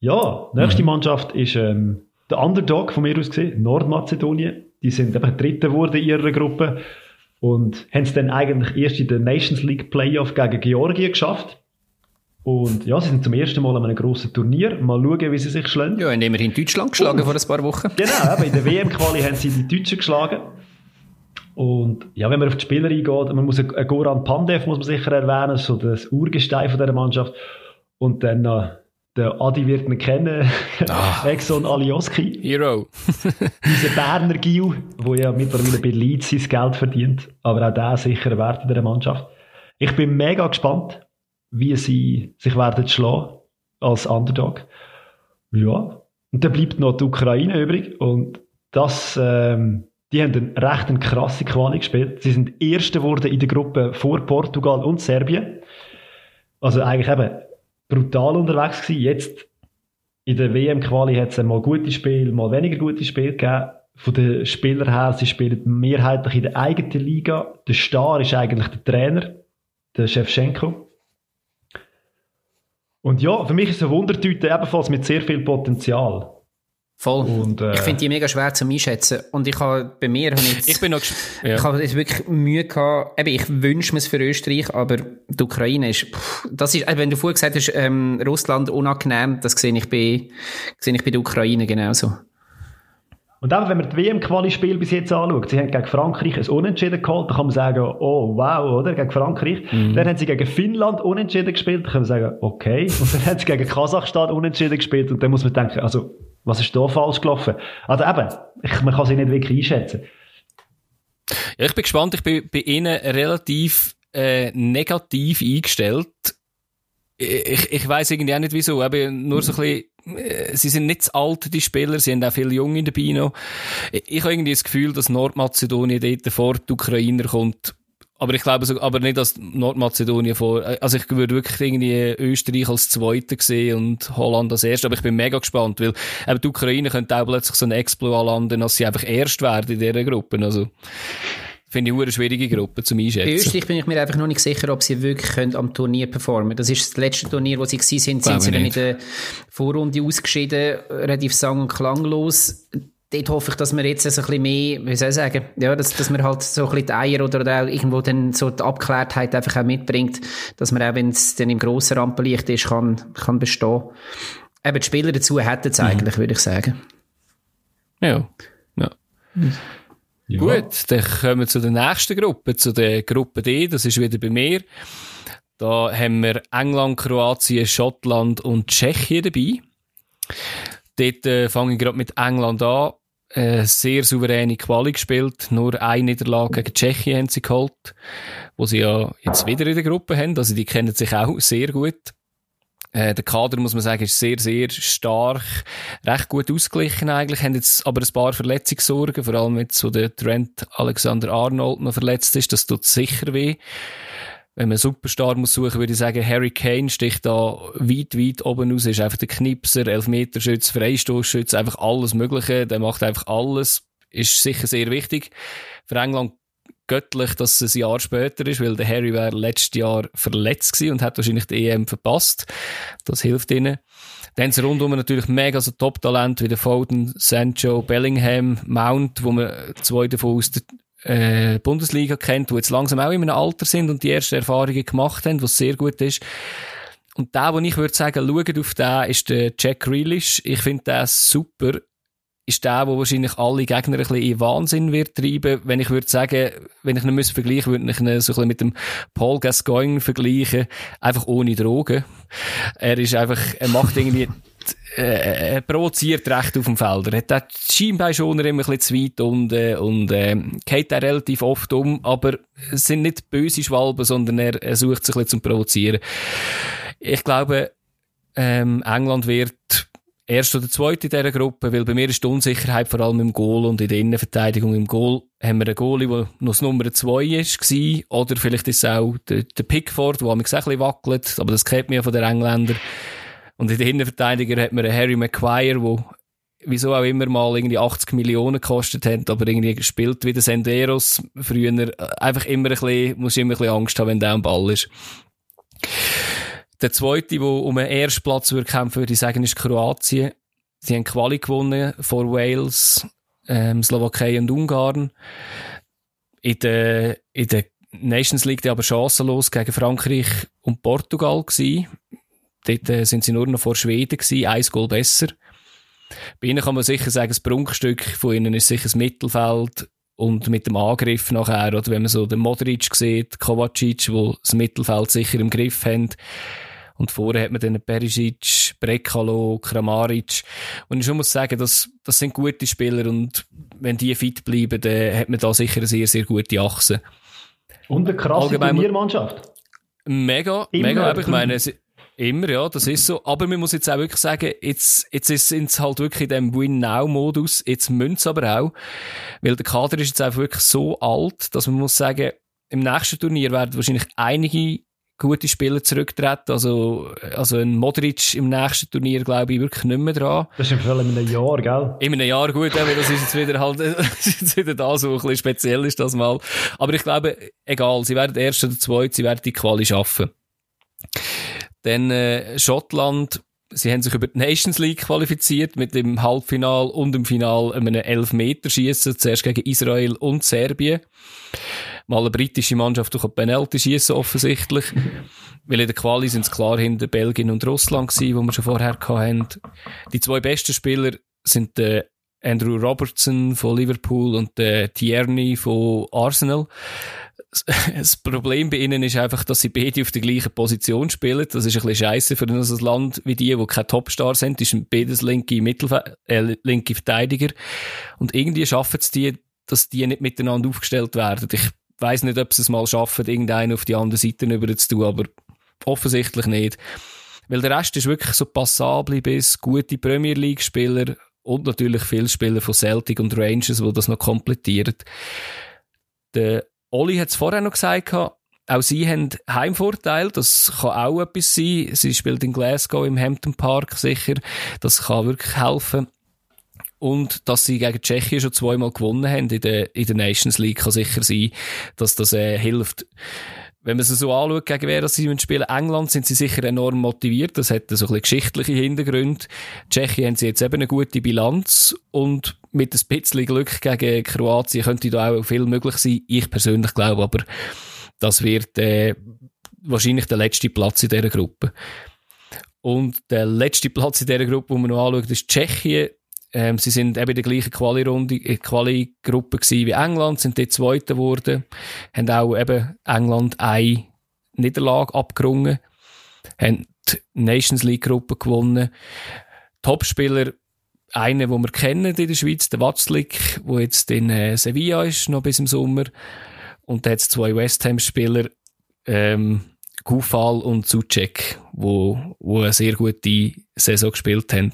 Ja, nächste mhm. Mannschaft ist ähm, der Underdog von mir aus gesehen, Nordmazedonien. Die sind eben Dritte geworden in ihrer Gruppe und haben es dann eigentlich erst in der Nations League Playoff gegen Georgien geschafft. Und ja, sie sind zum ersten Mal an einem grossen Turnier. Mal schauen, wie sie sich schlagen. Ja, indem wir in Deutschland geschlagen und, vor ein paar Wochen. Genau, aber in der WM-Quali haben sie die Deutschen geschlagen. Und ja, wenn man auf die Spieler eingeht, man muss einen Goran Pandev muss man sicher erwähnen, so das Urgestein von dieser Mannschaft. Und dann äh, der Adi wird ihn kennen, ah. Exxon Alioski. Hero. Dieser Berner Gil, der ja mittlerweile bei Leeds sein Geld verdient, aber auch der sicher Wert in dieser Mannschaft. Ich bin mega gespannt, wie sie sich werden schlagen als Underdog. Ja. Und dann bleibt noch die Ukraine übrig und das, ähm, die haben eine recht eine krasse Quali gespielt. Sie sind Erste geworden in der Gruppe vor Portugal und Serbien. Also eigentlich eben brutal unterwegs gewesen. Jetzt in der WM-Quali hat es mal gute Spiele, mal weniger gute Spiele gegeben. Von den Spielern her, sie spielen mehrheitlich in der eigenen Liga. Der Star ist eigentlich der Trainer, der Shevchenko. Und ja, für mich ist es eine Wundertüte ebenfalls mit sehr viel Potenzial. Voll. Und, äh, ich finde die mega schwer zu einschätzen. Und ich habe bei mir, habe jetzt, ich bin noch, ja. ich habe jetzt wirklich Mühe gehabt. Eben, ich wünsche mir es für Österreich, aber die Ukraine ist, pff, das ist, wenn du vorher gesagt hast, ähm, Russland unangenehm, das sehe ich bei, sehe ich bei der Ukraine genauso. Und dann, wenn man die WM-Quali-Spiel bis jetzt anschaut, sie haben gegen Frankreich ein Unentschieden geholt, dann kann man sagen, oh wow, oder? Gegen Frankreich. Mhm. Dann haben sie gegen Finnland Unentschieden gespielt, dann kann man sagen, okay. Und dann haben sie gegen Kasachstan Unentschieden gespielt und dann muss man denken, also, was ist da falsch gelaufen? Also eben, ich, man kann sie nicht wirklich einschätzen. Ja, ich bin gespannt, ich bin bei ihnen relativ äh, negativ eingestellt. Ich, ich weiß irgendwie auch nicht wieso, aber nur so ein bisschen, äh, sie sind nicht zu alt, die Spieler, sie haben auch viele Junge dabei noch. Ich habe irgendwie das Gefühl, dass Nordmazedonien dort vor die Ukrainer kommt aber ich glaube, aber nicht als Nordmazedonien vor. Also ich würde wirklich irgendwie Österreich als Zweiter sehen und Holland als Erster. Aber ich bin mega gespannt, weil eben die Ukraine könnte auch plötzlich so ein Exploit landen, dass sie einfach Erst werden in dieser Gruppe. Also finde ich eine schwierige Gruppe zum Einschätzen. Bei Österreich bin ich mir einfach noch nicht sicher, ob sie wirklich können am Turnier performen. Das ist das letzte Turnier, wo sie gewesen sind, sind sie dann in der Vorrunde ausgeschieden, relativ sang- und klanglos dort hoffe ich, dass wir jetzt ein bisschen mehr, wie soll ich sagen, ja, dass, dass man halt so ein bisschen die Eier oder, oder auch irgendwo dann so die Abgeklärtheit einfach auch mitbringt, dass man auch, wenn es dann im grossen Rampenlicht ist, kann, kann bestehen. Eben, die Spieler dazu hätten es mhm. eigentlich, würde ich sagen. Ja. ja. ja. Gut, dann kommen wir zu der nächsten Gruppe, zu der Gruppe D, das ist wieder bei mir. Da haben wir England, Kroatien, Schottland und Tschechien dabei. Dort äh, fange ich gerade mit England an äh, sehr souveräne Quali gespielt. Nur eine Niederlage gegen Tschechien haben sie geholt, wo sie ja jetzt wieder in der Gruppe haben. Also die kennen sich auch sehr gut. Äh, der Kader, muss man sagen, ist sehr, sehr stark, recht gut ausgeglichen eigentlich, haben jetzt aber ein paar Verletzungssorgen, vor allem jetzt, wo der Trent Alexander Arnold noch verletzt ist, das tut sicher weh wenn man Superstar muss suchen, würde ich sagen, Harry Kane sticht da weit, weit oben aus, ist einfach der Knipser, Elfmeterschütz, Freistoßschütz, einfach alles Mögliche, der macht einfach alles, ist sicher sehr wichtig. Für England göttlich, dass es ein Jahr später ist, weil der Harry wäre letztes Jahr verletzt gewesen und hat wahrscheinlich die EM verpasst. Das hilft ihnen. Dann sie rundum natürlich mega so Top-Talent wie der Foden, Sancho, Bellingham, Mount, wo man zwei davon aus der äh, Bundesliga kennt, die jetzt langsam auch in einem Alter sind und die ersten Erfahrungen gemacht haben, was sehr gut ist. Und der, wo ich würde sagen, schaut auf den, ist der Jack Grealish. Ich finde den super. Ist der, wo wahrscheinlich alle Gegner ein bisschen in Wahnsinn wird treiben. Wenn ich würde sagen, wenn ich ihn müsste vergleichen, würde ich ihn so ein bisschen mit dem Paul Gascoigne vergleichen. Einfach ohne Drogen. Er ist einfach, er macht irgendwie äh, er provoziert recht auf dem Feld. Er hat die Schienbein schon immer ein bisschen zu weit unten und äh, geht er relativ oft um, aber es sind nicht böse Schwalben, sondern er, er sucht sich ein bisschen zum Provozieren. Ich glaube, ähm, England wird erst oder zweit in dieser Gruppe, weil bei mir ist die Unsicherheit vor allem im Goal und in der Innenverteidigung. Im Goal haben wir einen Goalie, der noch das Nummer 2 ist, war, oder vielleicht ist es auch der, der Pickford, der mich ein bisschen wackelt, aber das kennt man ja von den Engländern. Und in der Innenverteidiger hat man einen Harry Maguire, der wieso auch immer mal irgendwie 80 Millionen gekostet hat, aber irgendwie gespielt wie der Senderos früher. Einfach immer ein bisschen, muss immer ein bisschen Angst haben, wenn der am Ball ist. Der zweite, der um einen ersten Platz würde kämpfen, würde ich sagen, ist Kroatien. Sie haben Quali gewonnen vor Wales, ähm, Slowakei und Ungarn. In der, in der Nations League aber chancenlos gegen Frankreich und Portugal gewesen. Dort äh, sind sie nur noch vor Schweden gewesen, ein Goal besser. Bei ihnen kann man sicher sagen, das Prunkstück von ihnen ist sicher das Mittelfeld und mit dem Angriff nachher, oder wenn man so den Modric sieht, Kovacic, wo das Mittelfeld sicher im Griff haben. Und vorher hat man dann Perisic, Brekalo, Kramaric. Und ich schon muss sagen, das, das sind gute Spieler und wenn die fit bleiben, dann hat man da sicher eine sehr, sehr gute Achse. Und eine krasse Allgemein, Turniermannschaft. Mega, Immer mega, ich meine, Immer, ja, das ist so. Aber man muss jetzt auch wirklich sagen, jetzt, jetzt sind es halt wirklich in dem Win-Now-Modus. Jetzt müssen aber auch. Weil der Kader ist jetzt auch wirklich so alt, dass man muss sagen, im nächsten Turnier werden wahrscheinlich einige gute Spieler zurücktreten. Also, also ein Modric im nächsten Turnier, glaube ich, wirklich nicht mehr dran. Das ist im in einem Jahr, gell? In einem Jahr, gut, aber das ist jetzt wieder halt, das ist jetzt wieder da, so ein bisschen speziell ist das mal. Aber ich glaube, egal, sie werden erst oder zweit, sie werden die Quali schaffen. Dann äh, Schottland, sie haben sich über die Nations League qualifiziert mit dem Halbfinal und dem Final einem Elfmeterschießen, zuerst gegen Israel und Serbien. Mal eine britische Mannschaft durch Penalty schießen offensichtlich. Weil in der Quali sind es klar hinter Belgien und Russland gewesen, wo wir schon vorher hatten. Die zwei besten Spieler sind äh, Andrew Robertson von Liverpool und äh, Tierney von Arsenal das Problem bei ihnen ist einfach, dass sie beide auf der gleichen Position spielen. Das ist ein bisschen scheiße für ein Land wie die, wo keine Topstars sind. Das sind beides linke, Mittelfe äh, linke Verteidiger. Und irgendwie schaffen es die, dass die nicht miteinander aufgestellt werden. Ich weiß nicht, ob sie es mal schaffen, irgendeinen auf die andere Seite über zu tun, aber offensichtlich nicht. Weil der Rest ist wirklich so passable bis gute Premier League Spieler und natürlich viele Spieler von Celtic und Rangers, die das noch komplettieren. Der Oli hat es vorher noch gesagt, auch sie haben Heimvorteil, das kann auch etwas sein. Sie spielt in Glasgow im Hampton Park sicher, das kann wirklich helfen. Und dass sie gegen Tschechien schon zweimal gewonnen haben in der, in der Nations League, kann sicher sein, dass das äh, hilft. Wenn man es so anschaut, gegen wer sie spielen, England sind sie sicher enorm motiviert. Das hat so ein bisschen geschichtliche Hintergründe. Tschechien haben sie jetzt eben eine gute Bilanz und mit ein bisschen Glück gegen Kroatien könnte da auch viel möglich sein. Ich persönlich glaube aber, das wird äh, wahrscheinlich der letzte Platz in dieser Gruppe. Und der letzte Platz in dieser Gruppe, den man noch anschaut, ist Tschechien. Ähm, sie sind eben in der gleichen Quali-Runde, äh, Quali-Gruppe wie England, sind dort Zweite geworden, haben auch eben England eine Niederlage abgerungen, haben die Nations League-Gruppe gewonnen. Topspieler, einen, den wir kennen in der Schweiz, der Watzlik, der jetzt in äh, Sevilla ist, noch bis im Sommer. Und da hat es zwei West Ham-Spieler, ähm, Gufal und Zucek, wo, wo eine sehr gute Saison gespielt haben.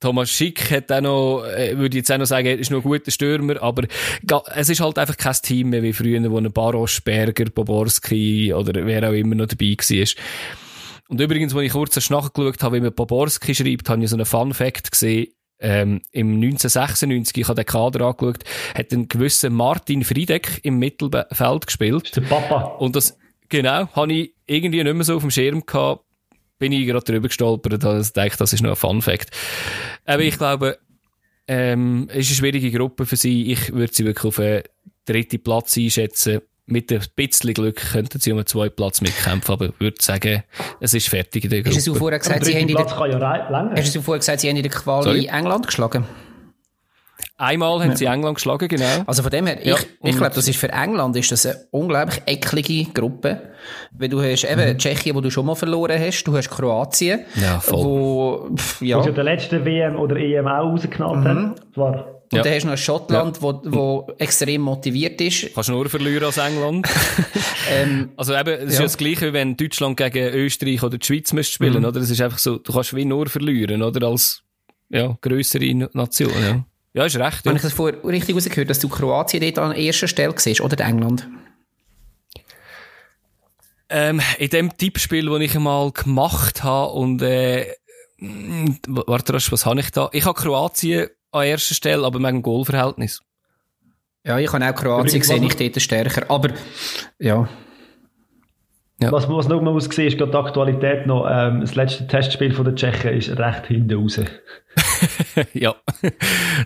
Thomas Schick hat auch noch, äh, würde ich jetzt auch noch sagen, ist noch ein guter Stürmer, aber es ist halt einfach kein Team mehr wie früher, wo ein Baros, Berger, Boborski oder wer auch immer noch dabei war. Und übrigens, als ich kurz nachgeschaut habe, wie man Boborski schreibt, habe ich so einen Fun Fact gesehen. Ähm, Im 1996, ich habe den Kader angeschaut, hat ein gewisser Martin Friedeck im Mittelfeld gespielt. Der Papa. Und das, genau, habe ich irgendwie nicht mehr so auf dem Schirm gehabt bin ich gerade drüber gestolpert und dachte, das ist noch ein Fun Fact. Aber ich glaube, ähm, es ist eine schwierige Gruppe für sie. Ich würde sie wirklich auf einen dritten Platz einschätzen. Mit ein bisschen Glück könnten sie um einen zweiten Platz mitkämpfen, aber ich würde sagen, es ist fertig in der Gruppe. Hast du vorher gesagt, sie haben in der, ja hast du vorher gesagt, sie haben in der Quali Sorry? England geschlagen? Einmal haben sie England geschlagen, genau. Also von dem her, Ja, ich, glaube, das ist für England ist das eine unglaublich eklige Gruppe. Weil du hast eben Tschechien, wo du schon mal verloren hast, du hast Kroatien, Ja, voll. wo, pff, ja, Was ja der letzte WM oder EM auch rausgeknallt hat. Zwar und Ja. dann hast du noch Schottland, wo, wo extrem motiviert ist. Kannst nur verlieren als England. Ähm, Also eben, es ist Ja. ja das Gleiche, wie wenn Deutschland gegen Österreich oder die Schweiz müsste spielen, oder? Das ist einfach so, du kannst wie nur verlieren, oder? Als, ja, grössere Nation, ja. Ja, ist recht, ja. Habe ich das vorher richtig rausgehört, dass du Kroatien dort an erster Stelle siehst, oder England? Ähm, in dem Tippspiel, das ich einmal gemacht habe und, äh, warte, was habe ich da? Ich habe Kroatien an erster Stelle, aber mit dem Goalverhältnis. Ja, ich habe auch Kroatien gesehen, ich dort stärker. Aber, ja. Ja. Was, was noch mal muss sehen, ist gerade die Aktualität noch. Ähm, das letzte Testspiel von der Tschechen ist recht hinten raus. ja.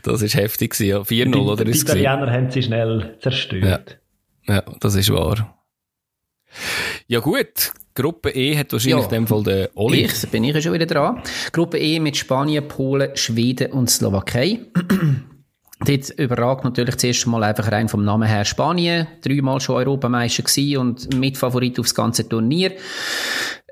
Das ist heftig gewesen, ja. 4-0, oder? Die? Italiener haben sie schnell zerstört. Ja, das ist wahr. Ja gut, Gruppe E hat wahrscheinlich Ja. in dem Fall der Oli. Ich, bin ich ja schon wieder dran. Gruppe E mit Spanien, Polen, Schweden und Slowakei. Dort überragt natürlich zuerst mal einfach rein vom Namen her Spanien. Dreimal schon Europameister gewesen und Mitfavorit aufs ganze Turnier.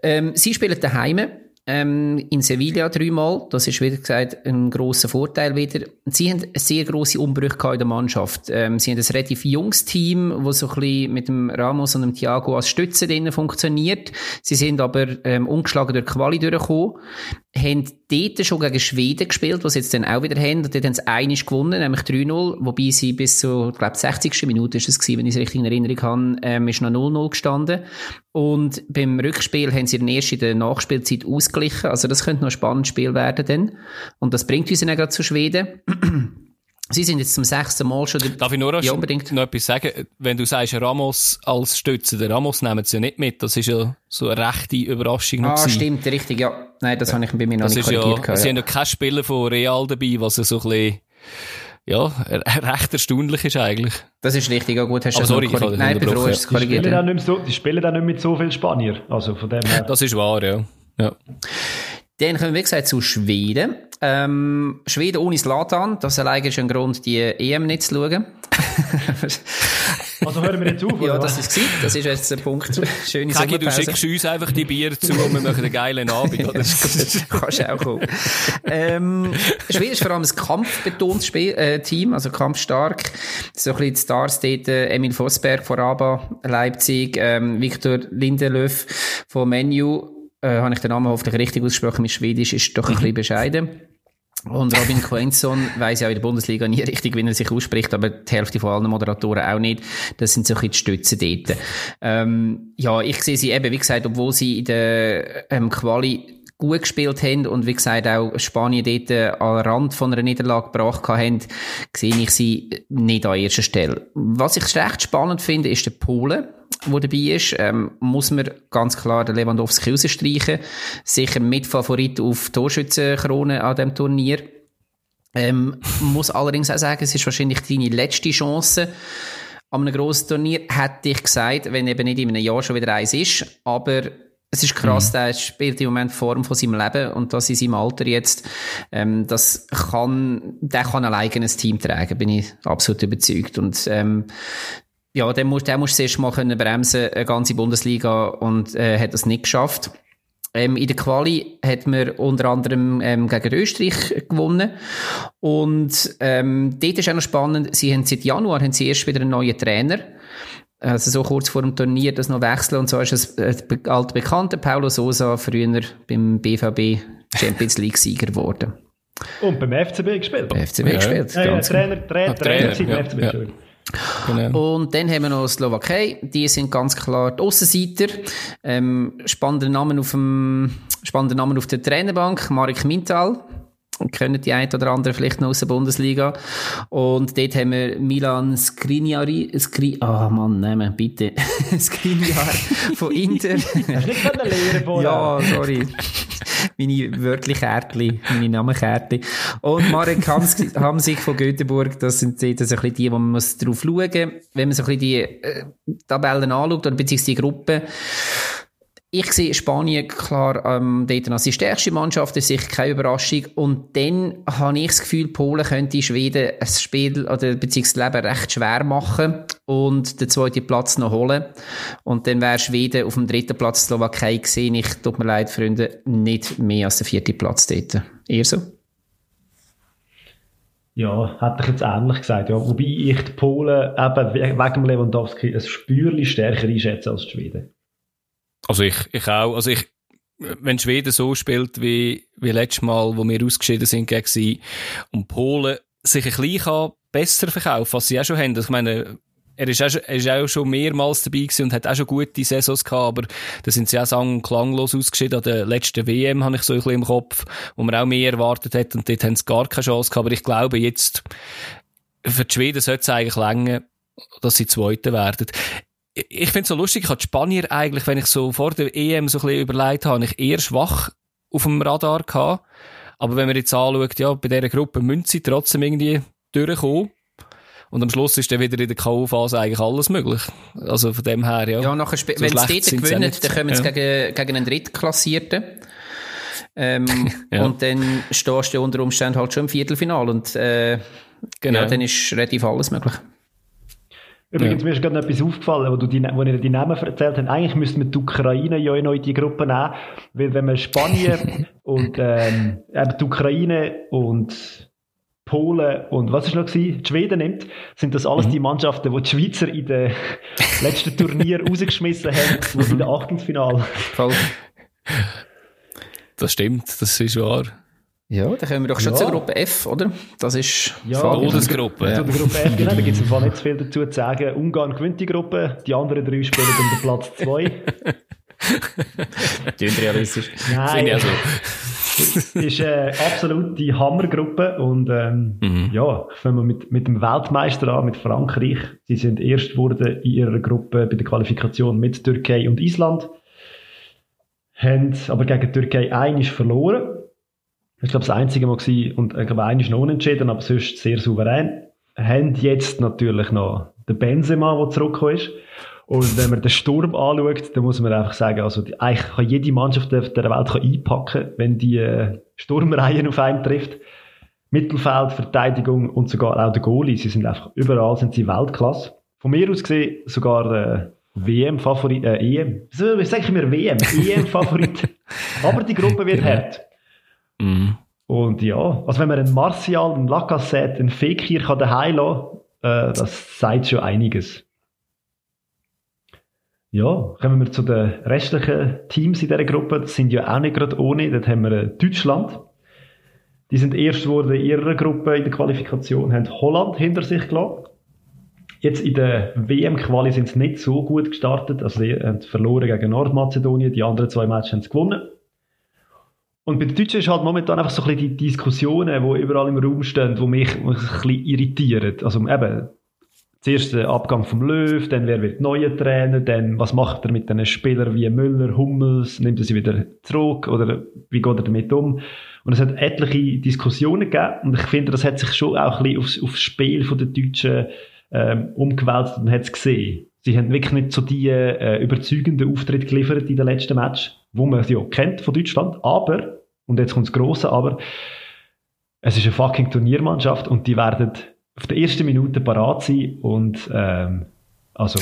Ähm, sie spielen daheim ähm, in Sevilla dreimal. Das ist, wie gesagt, ein grosser Vorteil wieder. Sie haben eine sehr grosse Umbrüche in der Mannschaft. Ähm, sie haben ein relativ junges Team, das so ein bisschen mit dem Ramos und dem Thiago als Stütze drinnen funktioniert. Sie sind aber ähm, ungeschlagen durch Quali durchgekommen. Haben dort schon gegen Schweden gespielt, was jetzt dann auch wieder haben. Und dort haben sie einiges gewonnen, nämlich 3-0, wobei sie bis zur, ich glaube, 60. Minute ist es gewesen, wenn ich es richtig in Erinnerung habe, ähm, ist noch 0-0 gestanden. Und beim Rückspiel haben sie dann erst in der Nachspielzeit ausgeglichen. Also das könnte noch ein spannendes Spiel werden dann. Und das bringt uns dann auch gerade zu Schweden. Sie sind jetzt zum sechsten Mal schon... der- Darf ich nur Ja, unbedingt. noch etwas sagen? Wenn du sagst, Ramos als Stütze, den Ramos nehmen sie ja nicht mit. Das ist ja so eine rechte Überraschung Ah, stimmt, richtig, ja. Nein, das habe ich bei mir noch Das nicht ist ja, korrigiert. gehabt, sie ja. haben ja keinen Spieler von Real dabei, was ja so ein bisschen, ja, recht erstaunlich ist eigentlich. Das ist richtig, ja gut, hast du sorry, korrigiert. Nein, ich bin froh, hast du es Die korrigiert. spielen, ja. auch nicht so, die spielen auch nicht mit so vielen Spanier. Also von dem her. Das ist wahr, ja. ja. Dann kommen wir, wie gesagt, zu Schweden. Ähm, Schweden ohne Slatan, das alleine ist ein Grund, die EM nicht zu schauen. Also hören wir jetzt auf, ja, das ist gewesen. Das ist jetzt der Punkt. Schöne Kegi, du schickst uns einfach die Bier zu und wir machen einen geilen Abend, oder? Kannst auch kommen. ähm, Schweden ist vor allem ein kampfbetontes Spiel, äh, Team, also kampfstark. So ein bisschen die Stars dort, äh, Emil Vosberg von Raba, Leipzig, ähm, Viktor Lindelöf von Menu, äh, habe ich den Namen hoffentlich richtig ausgesprochen, mit Schwedisch ist doch ein bisschen bescheiden. Und Robin Quenson weiss ja auch in der Bundesliga nie richtig, wie er sich ausspricht, aber die Hälfte von allen Moderatoren auch nicht. Das sind so ein bisschen die Stützen dort. Ähm, ja, ich sehe sie eben, wie gesagt, obwohl sie in der ähm, Quali gut gespielt haben und wie gesagt auch Spanien dort äh, am Rand von einer Niederlage gebracht haben, sehe ich sie nicht an erster Stelle. Was ich recht spannend finde, ist der Polen wo dabei ist, ähm, muss man ganz klar den Lewandowski rausstreichen. Sicher Mitfavorit auf Torschützenkrone an dem Turnier. Ähm, muss allerdings auch sagen, es ist wahrscheinlich deine letzte Chance an einem grossen Turnier, hätte ich gesagt, wenn eben nicht in einem Jahr schon wieder eins ist. Aber es ist krass, der spielt im Moment Form von seinem Leben und das in seinem Alter jetzt, ähm, das kann, der kann ein Team tragen, bin ich absolut überzeugt. Und ähm, ja, der muss, der muss zuerst mal können bremsen, eine ganze Bundesliga, und äh, hat das nicht geschafft. Ähm, in der Quali hat man unter anderem ähm, gegen Österreich gewonnen. Und ähm, dort ist auch noch spannend, sie haben seit Januar haben sie erst wieder einen neuen Trainer. Also so kurz vor dem Turnier das noch wechseln. Und so ist es ein be- alter Bekannter, Paulo Sosa, früher beim BVB Champions League-Sieger geworden. Und beim FCB gespielt. Bei FCB Ja. gespielt. Ja, ja, ganz Trainer, Trainer, Ah, Trainer, Trainer, Trainer, ja, FCB, ja. Genau. Und dann haben wir noch Slowakei. Die sind ganz klar die Aussenseiter. Ähm, spannender Namen auf dem, spannender Namen auf der Trainerbank. Marek Mintal. Kennen die ein oder andere vielleicht noch aus der Bundesliga. Und dort haben wir Milan Skriniari, Skri, ah Mann, nehmen, bitte. Skriniar von Inter. Ja, sorry. meine wörtliche Kärtchen, meine Namenkärtchen. Und Marek Hams- Hamsig von Göteborg, das sind dort so ein bisschen die, wo man muss drauf schauen muss. Wenn man so ein bisschen die äh, Tabellen anschaut, oder beziehungsweise die Gruppe, ich sehe Spanien klar ähm, dort als die stärkste Mannschaft, das ist sicher keine Überraschung. Und dann habe ich das Gefühl, Polen könnte Schweden ein Spiel oder beziehungsweise das Leben recht schwer machen und den zweiten Platz noch holen. Und dann wäre Schweden auf dem dritten Platz Slowakei gesehen. Ich, tut mir leid, Freunde, nicht mehr als der vierte Platz dort. Eher so? Ja, hätte ich jetzt ähnlich gesagt. Ja. Wobei ich die Polen eben wegen Lewandowski ein Spürchen stärker einschätze als die Schweden. Also ich, ich auch. Also ich, wenn Schweden so spielt wie, wie letztes Mal, wo wir ausgeschieden sind gegen sie, und Polen sich ein bisschen besser verkaufen, was sie auch schon haben. Also ich meine, er ist, auch, er ist auch schon mehrmals dabei gewesen und hat auch schon gute Saisons gehabt, aber da sind sie auch sang- klanglos ausgeschieden. An der letzten WM habe ich so ein bisschen im Kopf, wo man auch mehr erwartet hat und dort haben sie gar keine Chance gehabt. Aber ich glaube jetzt, für die Schweden sollte es eigentlich länger, dass sie Zweite werden ich finde es so lustig, ich hatte die Spanier eigentlich, wenn ich so vor der EM so ein bisschen überlegt habe, ich eher schwach auf dem Radar gehabt. Aber wenn man jetzt anschaut, ja, bei dieser Gruppe müssen sie trotzdem irgendwie durchkommen. Und am Schluss ist dann wieder in der K.O.-Phase eigentlich alles möglich. Also von dem her, ja. Ja, nachher, so wenn sie dort gewinnen, dann kommen sie ja. gegen, gegen einen Drittklassierten. Ähm, ja. Und dann stehst du unter Umständen halt schon im Viertelfinal und äh, genau. ja, dann ist relativ alles möglich. Übrigens, ja. mir ist gerade noch etwas aufgefallen, wo, du die, wo ihr die Namen erzählt habt. Eigentlich müsste man die Ukraine ja noch in die Gruppe nehmen, weil wenn man Spanien und ähm, eben die Ukraine und Polen und was ist noch gewesen? Die Schweden nimmt, sind das alles mhm. die Mannschaften, die die Schweizer in den letzten Turnier rausgeschmissen haben, wo in der Achtelfinale. Das stimmt, das ist wahr. Ja, dann kommen wir doch schon ja. zur Gruppe F, oder? Das ist ja, Todesgruppe. Ja. Zu der Gruppe F, genau, da gibt es im nicht zu viel dazu zu sagen. Ungarn gewinnt die Gruppe, die anderen drei spielen um den Platz 2. Klingt realistisch. Nein. Also. ist äh, absolut die Hammergruppe und ähm, mhm. ja, fangen wir mit, mit dem Weltmeister an, mit Frankreich. Sie sind erst geworden in ihrer Gruppe bei der Qualifikation mit Türkei und Island. Haben aber gegen Türkei einiges verloren ich glaube, das einzige Mal gewesen, und ich glaube, einer ist noch unentschieden, aber sonst sehr souverän. Haben jetzt natürlich noch den Benzema, der zurückgekommen ist. Und wenn man den Sturm anschaut, dann muss man einfach sagen, also die, eigentlich kann jede Mannschaft auf der Welt kann einpacken, wenn die äh, Sturmreihen auf einen trifft. Mittelfeld, Verteidigung und sogar auch der Goalie. Sie sind einfach überall sind sie Weltklasse. Von mir aus gesehen sogar der WM-Favorit, äh, EM. Wie sage ich mir WM? EM-Favorit. Aber die Gruppe wird genau. hart. Mhm. Und ja, also wenn man einen Martial, einen Lacazette, einen Fekir kann daheim lassen, äh, das sagt schon einiges. Ja, kommen wir zu den restlichen Teams in dieser Gruppe. Das sind ja auch nicht gerade ohne. Dort haben wir äh, Deutschland. Die sind erst worden in ihrer Gruppe in der Qualifikation, haben Holland hinter sich gelassen. Jetzt in der WM-Quali sind sie nicht so gut gestartet. Also sie haben verloren gegen Nordmazedonien. Die anderen zwei Matches haben sie gewonnen. Und bei den Deutschen ist halt momentan einfach so ein bisschen die Diskussionen, die überall im Raum stehen, die mich, ein bisschen irritieren. Also eben, zuerst der Abgang vom Löw, dann wer wird neuer Trainer, dann was macht er mit den Spielern wie Müller, Hummels, nimmt er sie wieder zurück oder wie geht er damit um? Und es hat etliche Diskussionen gegeben und ich finde, das hat sich schon auch ein bisschen aufs, aufs Spiel der Deutschen ähm, umgewälzt und hat es gesehen. Sie haben wirklich nicht so die äh, überzeugenden Auftritt geliefert in den letzten Match, wo man sie auch kennt von Deutschland. Aber, und jetzt kommt das Grosse Aber, es ist eine fucking Turniermannschaft und die werden auf der ersten Minute parat sein und ähm, also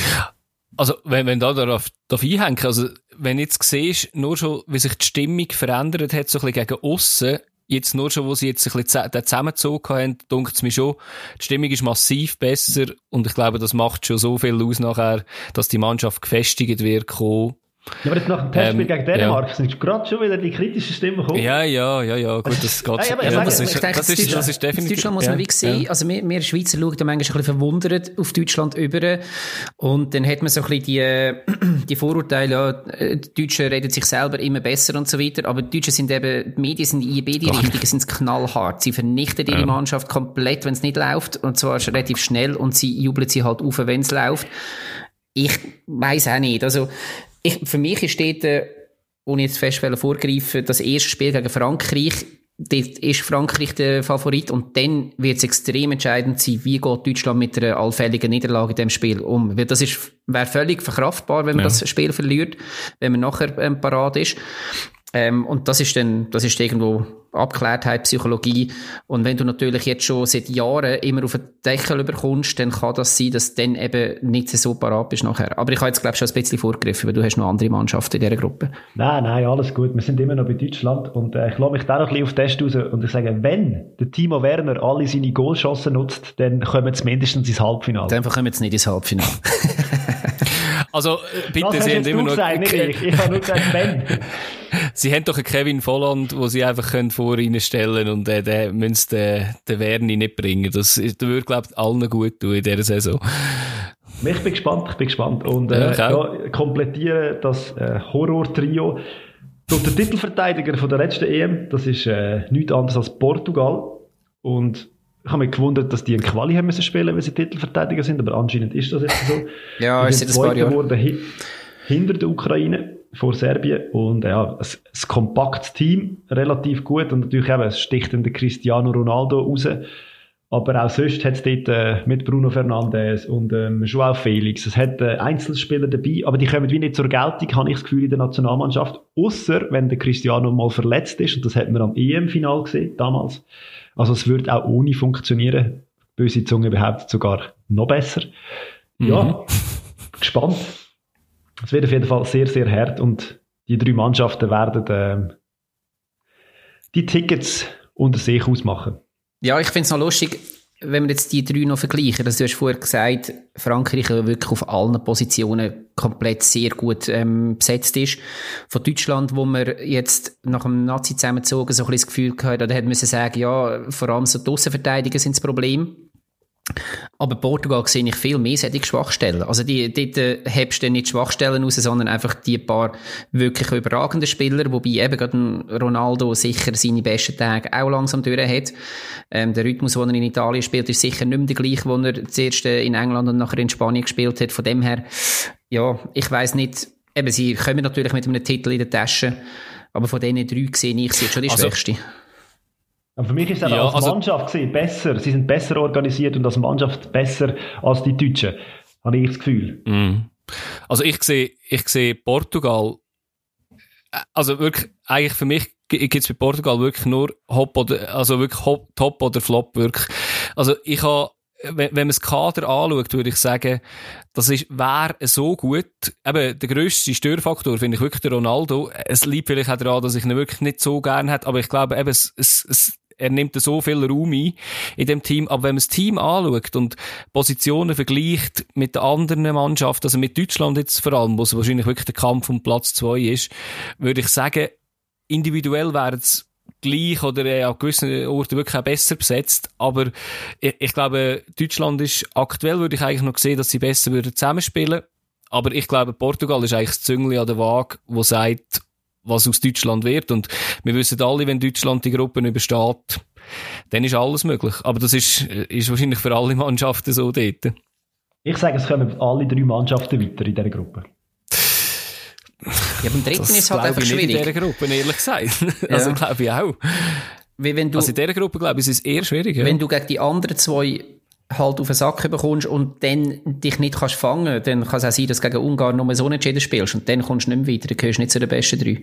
also, wenn, wenn da darauf, darauf einhängen, also, wenn jetzt siehst, nur schon, wie sich die Stimmung verändert hat, so ein bisschen gegen aussen, jetzt nur schon, wo sie jetzt ein bisschen den zusammengezogen haben, denkt es mir schon, die Stimmung ist massiv besser und ich glaube, das macht schon so viel aus nachher, dass die Mannschaft gefestigt wird ja, aber jetzt nach dem Testspiel ähm, gegen Dänemark ja. sind gerade schon wieder die kritischen Stimmen gekommen. Ja, ja, ja, ja, gut, das geht schon. Ja, das, ist, das, ist, das ist definitiv. Deutschland muss man wie sehen, ja. also wir, wir Schweizer schauen da manchmal ein bisschen verwundert auf Deutschland über und dann hat man so ein bisschen die, die Vorurteile, ja, die Deutschen reden sich selber immer besser und so weiter, aber die Deutschen sind eben, die Medien sind in beide Richtungen sind knallhart. Sie vernichten ihre Mannschaft komplett, wenn es nicht läuft und zwar relativ schnell und sie jubeln sie halt auf, wenn es läuft. Ich weiß auch nicht. Also, ich, für mich ist dort, ohne jetzt fest vorgreifen, das erste Spiel gegen Frankreich dort ist Frankreich der Favorit und dann wird es extrem entscheidend sein, wie geht Deutschland mit einer allfälligen Niederlage in dem Spiel um. Weil das ist, wäre völlig verkraftbar, wenn man ja. das Spiel verliert, wenn man nachher ähm, parat ist. Ähm, und das ist dann, das ist irgendwo Abklärtheit, Psychologie. Und wenn du natürlich jetzt schon seit Jahren immer auf den Deckel überkommst, dann kann das sein, dass du dann eben nicht so parat bist nachher. Aber ich habe jetzt, glaube ich, schon ein bisschen vorgegriffen, weil du hast noch andere Mannschaften in dieser Gruppe. Nein, nein, alles gut. Wir sind immer noch bei Deutschland und äh, ich lasse mich da noch ein bisschen auf den Test raus und ich sage, wenn der Timo Werner alle seine Goalchancen nutzt, dann kommen sie mindestens ins Halbfinale. Dann kommen sie nicht ins Halbfinale. also, äh, bitte, das Sie haben immer noch... Gesagt, ich. ich habe nur gesagt, wenn. Sie haben doch einen Kevin Volland, wo sie einfach können vor ihnen stellen und äh, der müssen den, den Werni nicht bringen. Das, das würde, glaube ich, allen gut tun in dieser Saison. Ich bin gespannt, ich bin gespannt. Und äh, ja, ja, komplettieren das äh, Horror-Trio durch den Titelverteidiger von der letzten EM, das ist äh, nichts anderes als Portugal. Und ich habe mich gewundert, dass die einen Quali haben müssen spielen, weil sie Titelverteidiger sind, aber anscheinend ist das jetzt so. ja, ist das Jahre. hinter der Ukraine vor Serbien und ja, ein, ein kompaktes Team, relativ gut und natürlich eben, es sticht der Cristiano Ronaldo raus, aber auch sonst hat es dort äh, mit Bruno Fernandes und ähm, Joao Felix, es hat äh, Einzelspieler dabei, aber die kommen wie nicht zur Geltung, habe ich das Gefühl, in der Nationalmannschaft, außer wenn der Cristiano mal verletzt ist und das hat man am EM-Final gesehen, damals. Also es wird auch ohne funktionieren. Böse Zunge behauptet sogar noch besser. Ja, mhm. gespannt. Es wird auf jeden Fall sehr, sehr hart und die drei Mannschaften werden äh, die Tickets unter sich ausmachen. Ja, ich finde es noch lustig, wenn wir jetzt die drei noch vergleichen. Also, du hast vorher gesagt, Frankreich wirklich auf allen Positionen komplett sehr gut ähm, besetzt ist. Von Deutschland, wo wir jetzt nach dem Nazi zusammengezogen so ein bisschen das Gefühl gehabt, da hätte man sagen, ja, vor allem so die Außenverteidiger sind das Problem. Aber Portugal sehe ich viel mehr solche Schwachstellen. Also die, dort äh, hebst du nicht Schwachstellen raus, sondern einfach die paar wirklich überragenden Spieler, wobei eben gerade Ronaldo sicher seine besten Tage auch langsam durch hat. Ähm, der Rhythmus, den er in Italien spielt, ist sicher nicht mehr der gleiche, den er zuerst äh, in England und nachher in Spanien gespielt hat. Von dem her, ja, ich weiß nicht, eben sie kommen natürlich mit einem Titel in der Tasche, aber von diesen drei sehe ich sie jetzt schon die also, schwächste. Aber für mich ist es ja, als also, Mannschaft gesehen besser. Sie sind besser organisiert und als Mannschaft besser als die Deutschen. Habe ich das Gefühl. Mm. Also ich sehe, ich sehe Portugal, also wirklich, eigentlich für mich gibt es bei Portugal wirklich nur Hop oder, also wirklich Hop, Top oder Flop wirklich. Also ich habe, wenn, wenn man das Kader anschaut, würde ich sagen, das ist, wäre so gut. Eben, der grösste Störfaktor finde ich wirklich der Ronaldo. Es liegt vielleicht auch daran, dass ich ihn wirklich nicht so gerne hätte, aber ich glaube eben, es, es, es er nimmt so viel Raum ein in dem Team. Aber wenn man das Team anschaut und Positionen vergleicht mit den anderen Mannschaften, also mit Deutschland jetzt vor allem, wo es wahrscheinlich wirklich der Kampf um Platz zwei ist, würde ich sagen, individuell wäre es gleich oder äh, an gewissen Orten wirklich auch besser besetzt. Aber ich, ich, glaube, Deutschland ist aktuell, würde ich eigentlich noch sehen, dass sie besser würden zusammenspielen. Aber ich glaube, Portugal ist eigentlich das Züngli an der Waage, wo sagt, was aus Deutschland wird. Und wir wissen alle, wenn Deutschland die Gruppen übersteht, dann ist alles möglich. Aber das ist, ist wahrscheinlich für alle Mannschaften so dort. Ich sage, es kommen alle drei Mannschaften weiter in dieser Gruppe. Ja, beim dritten das ist es halt einfach schwierig. in dieser Gruppe, ehrlich gesagt. Ja. Also glaube ich auch. Wie wenn du, also in dieser Gruppe, glaube ich, ist es eher schwierig. Ja. Wenn du gegen die anderen zwei halt auf den Sack bekommst und dann dich nicht kannst fangen, dann kann es auch sein, dass du gegen Ungarn nur so unentschieden spielst und dann kommst du nicht mehr weiter, dann gehörst du nicht zu den besten drei.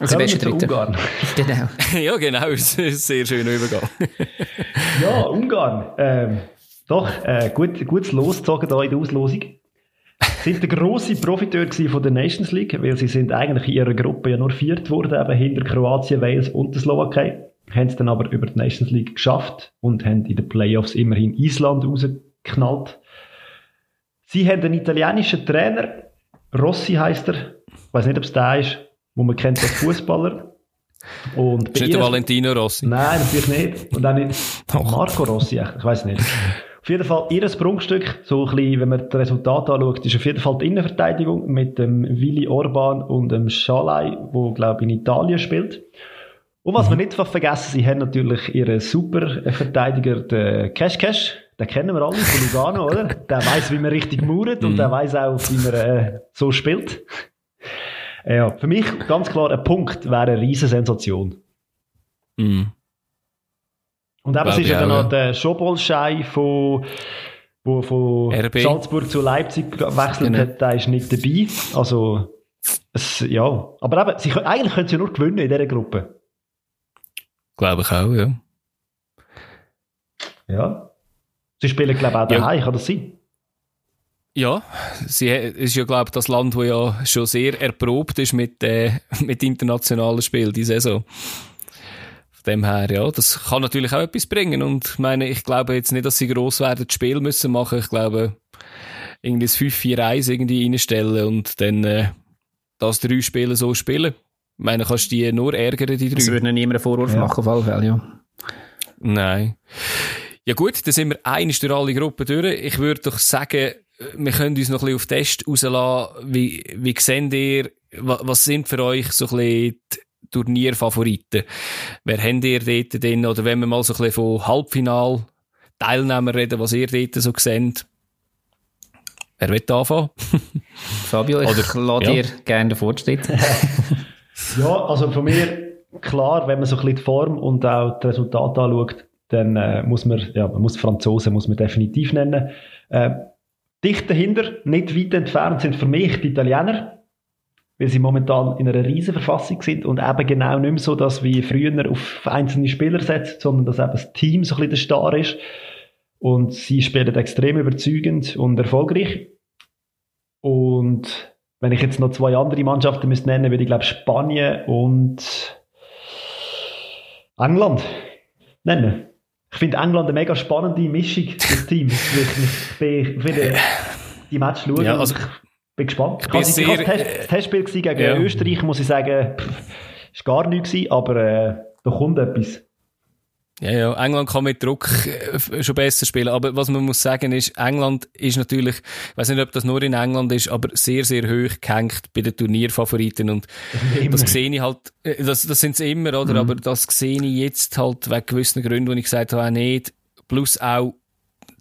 Also besten Dritten. Ungarn. Genau. ja, genau, das ist ein sehr schöner Übergang. ja, Ungarn. Ähm, doch, äh, gut, gutes Losgezogen da in der Auslosung. Sie sind der grosse Profiteur von der Nations League, weil sie sind eigentlich in ihrer Gruppe ja nur viert worden, eben hinter Kroatien, Wales und der Slowakei haben es dann aber über die Nations League geschafft und haben in den Playoffs immerhin Island rausgeknallt. Sie haben einen italienischen Trainer, Rossi heißt er, ich weiß nicht, ob es der ist, wo man kennt als Fußballer. Und ist nicht der Valentino Rossi? Nein, natürlich nicht. Und auch nicht Marco Rossi, ich weiß nicht. Auf jeden Fall, ihr Prunkstück, so ein bisschen, wenn man das Resultat anschaut, ist auf jeden Fall die Innenverteidigung mit dem Willi Orban und dem Schalai, wo glaube ich in Italien spielt. Und was mhm. wir nicht vergessen, sie haben natürlich ihren super Verteidiger, den Cash Cash. Den kennen wir alle von Lugano, oder? Der weiß, wie man richtig mauert und mhm. der weiß auch, wie man äh, so spielt. Ja, für mich ganz klar, ein Punkt wäre eine riesen Sensation. Mm. Und eben, es ist ja dann noch der Schobolschei von, wo von RB. Salzburg zu Leipzig gewechselt Genau. hat, der ist nicht dabei. Also, es, ja. Aber eben, sie, können- eigentlich können sie nur gewinnen in dieser Gruppe. Glaube ich auch, ja. Ja. Sie spielen, glaube ich, auch Ja. daheim, kann das sein? Ja, sie ist ja, glaube ich, das Land, wo ja schon sehr erprobt ist mit, äh, mit internationalen Spielen, die Saison. Von dem her, ja, das kann natürlich auch etwas bringen. Und ich meine, ich glaube jetzt nicht, dass sie gross werden, das Spiel müssen machen. Ich glaube, irgendwie das 5-4-1 irgendwie reinstellen und dann, äh, das drei Spiele so spielen. Ich meine, kannst du die nur ärgern, die drei. Das würde niemand einen Vorwurf Ja. machen, auf Fälle, ja. Nein. Ja gut, dann sind wir einig durch alle Gruppen durch. Ich würde doch sagen, wir können uns noch ein bisschen auf Test rauslassen. Wie, wie seht ihr, wa- was sind für euch so ein bisschen die Turnierfavoriten? Wer habt ihr dort drin? Oder wenn wir mal so ein bisschen von Halbfinal Teilnehmer reden, was ihr dort so seht? Wer will anfangen? Fabio, ich Oder- lade ja. dir gerne den Vortritt. Ja, also von mir, klar, wenn man so ein bisschen die Form und auch die Resultate anschaut, dann äh, muss man, ja, man muss Franzosen muss man definitiv nennen. Äh, dicht dahinter, nicht weit entfernt, sind für mich die Italiener, weil sie momentan in einer riesen Verfassung sind und eben genau nicht mehr so, dass wie früher auf einzelne Spieler setzt, sondern dass eben das Team so ein bisschen der Star ist. Und sie spielen extrem überzeugend und erfolgreich. Und wenn ich jetzt noch zwei andere Mannschaften müsste nennen, würde ich glaube Spanien und England nennen. Ich finde England eine mega spannende Mischung, das Team. Ich bin, will die Match schauen Ja, also- ich bin gespannt. Ich bin habe sehr, das Test, das Testspiel gewesen gegen ja. Österreich, muss ich sagen, pff, ist gar nichts gewesen, aber äh, da kommt etwas. Ja, ja, England kann mit Druck äh, schon besser spielen. Aber was man muss sagen ist, England ist natürlich, ich weiß nicht, ob das nur in England ist, aber sehr, sehr hoch gehängt bei den Turnierfavoriten. Und das sehe ich halt, äh, das, das sind sie immer, oder? Aber das sehe ich jetzt halt wegen gewissen Gründen, wo ich gesagt habe, auch nicht. Plus auch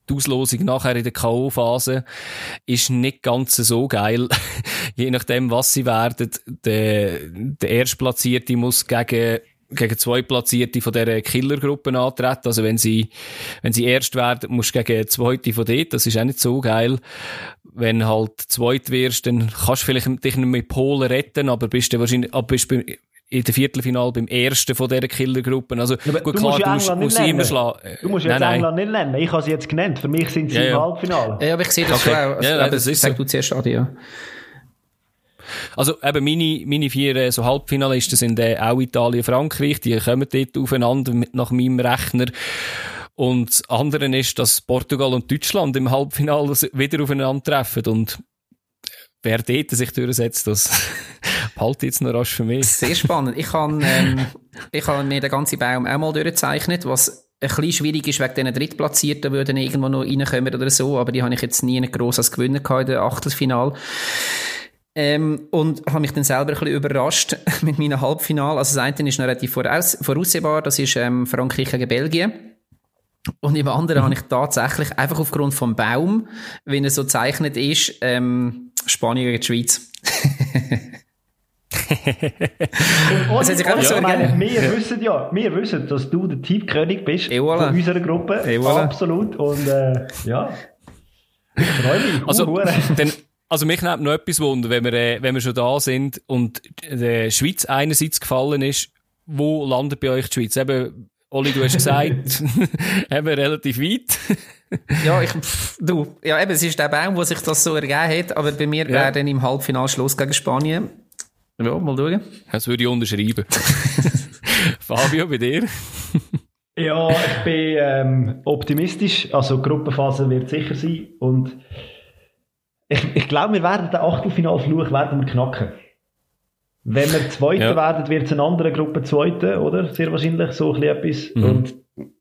die Auslosung nachher in der K.O.-Phase ist nicht ganz so geil. Je nachdem, was sie werden. Der, der Erstplatzierte muss gegen, gegen zwei Platzierte von dieser Killergruppe antreten. Also wenn sie, wenn sie erst werden, musst du gegen zweite von dort. Das ist auch nicht so geil. Wenn halt zweit wirst, dann kannst du vielleicht dich nicht mit Polen retten, aber bist du wahrscheinlich, aber bist beim, in der Viertelfinal beim ersten von dieser Killergruppe. Also, aber gut, du klar, musst ja du musst, England musst immer nennen. schlagen. Du musst jetzt nein. England nicht nennen. Ich habe sie jetzt genannt. Für mich sind sie Ja, im ja. Halbfinale. Ja, aber ich sehe das Okay. schon auch. Also, Ja, ja, eben, das ist sag so. du zuerst, Adi, ja. Also eben meine, meine vier äh, so Halbfinalisten sind äh, auch Italien, Frankreich, die kommen dort aufeinander mit, nach meinem Rechner. Und das andere ist, dass Portugal und Deutschland im Halbfinale wieder aufeinander treffen und wer dort sich durchsetzt, das behalte jetzt noch rasch für mich. Sehr spannend. Ich habe ähm, ich mir den ganzen Baum auch mal durchgezeichnet, was ein bisschen schwierig ist wegen diesen Drittplatzierten, die dann irgendwo noch reinkommen oder so, aber die habe ich jetzt nie gross als Gewinner gehabt in der Achtelfinal. Ähm, und habe mich dann selber ein bisschen überrascht mit meinem Halbfinal. Also das eine ist noch relativ voraus, voraussehbar, das ist ähm, Frankreich gegen Belgien. Und im anderen habe ich tatsächlich einfach aufgrund vom Baum, wie er so gezeichnet ist, ähm, Spanien gegen die Schweiz. Und, sich und, einfach so meine, wir wissen ja, wir wissen, dass du der Teamkönig bist Et voilà. von unserer Gruppe. Et voilà. Absolut. Und äh, ja, ich freue mich. Also, dann, also mich nimmt noch etwas Wunder, wenn wir, äh, wenn wir schon da sind und der Schweiz einerseits gefallen ist, wo landet bei euch die Schweiz? Eben, Oli, du hast gesagt, eben relativ weit. Ja, ich, pff, du, ja, eben, es ist der Baum, wo sich das so ergeben hat, aber bei mir wäre dann im Halbfinal Schluss gegen Spanien. Ja, mal schauen. Das würde ich unterschreiben. Fabio, bei dir? Ja, ich bin ähm, optimistisch. Also die Gruppenphase wird sicher sein. Und ich, ich glaube, wir werden den Achtelfinalfluch werden wir knacken. Wenn wir Zweiter Ja. werden, wird es eine andere Gruppe Zweite, oder? Sehr wahrscheinlich, so ein bisschen etwas. Mhm. Und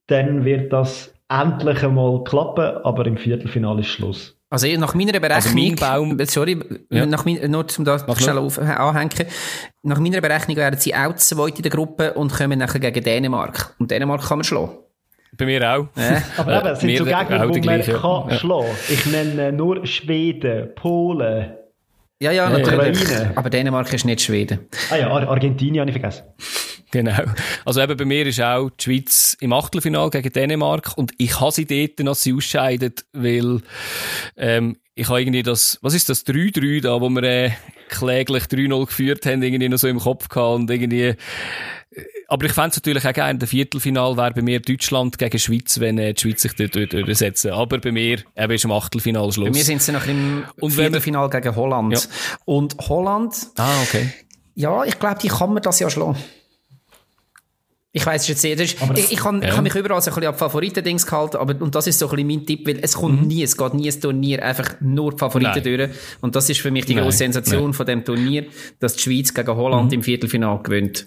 dann wird das endlich einmal klappen, aber im Viertelfinale ist Schluss. Also nach meiner Berechnung, Also mein Baum- sorry, Ja. nach mein, nur zum da Mach schnell auf, anhängen, nach meiner Berechnung werden sie auch zweit in der Gruppe und kommen nachher gegen Dänemark. Und Dänemark kann man schlagen. Bei mir auch. Ja. Aber Äh, eben, es sind wir so Gegner, die man kann Ja. schlagen. Ich nenne nur Schweden, Polen. Ja, ja, Ja, natürlich. Ukraine. Aber Dänemark ist nicht Schweden. Ah ja, Ar Argentinien habe ich vergessen. Genau. Also eben bei mir ist auch die Schweiz im Achtelfinal gegen Dänemark und ich habe sie dort, als sie ausscheidet, weil ähm, ich habe irgendwie das, was ist das, 3-3 da, wo wir äh, kläglich 3-0 geführt haben, irgendwie noch so im Kopf gehabt und irgendwie äh, aber ich fände es natürlich auch gerne, der Viertelfinal wäre bei mir Deutschland gegen Schweiz, wenn äh, die Schweiz sich dort durchsetzen. Aber bei mir eben ist im Achtelfinal Schluss. Bei mir sind sie noch im und Viertelfinal gegen Holland. Ja. Und Holland... Ah, okay. Ja, ich glaube, die kann man das ja schlagen. Ich weiß jetzt nicht. Ich, ich, ich, kann, ja. ich kann mich überall so ein bisschen ab Favoriten-Dings gehalten, aber, und das ist so ein bisschen mein Tipp, weil es kommt mhm. nie, es geht nie ein Turnier einfach nur die Favoriten Nein. durch. Und das ist für mich die Nein. grosse Sensation Nein. von dem Turnier, dass die Schweiz gegen Holland mhm. im Viertelfinal gewinnt.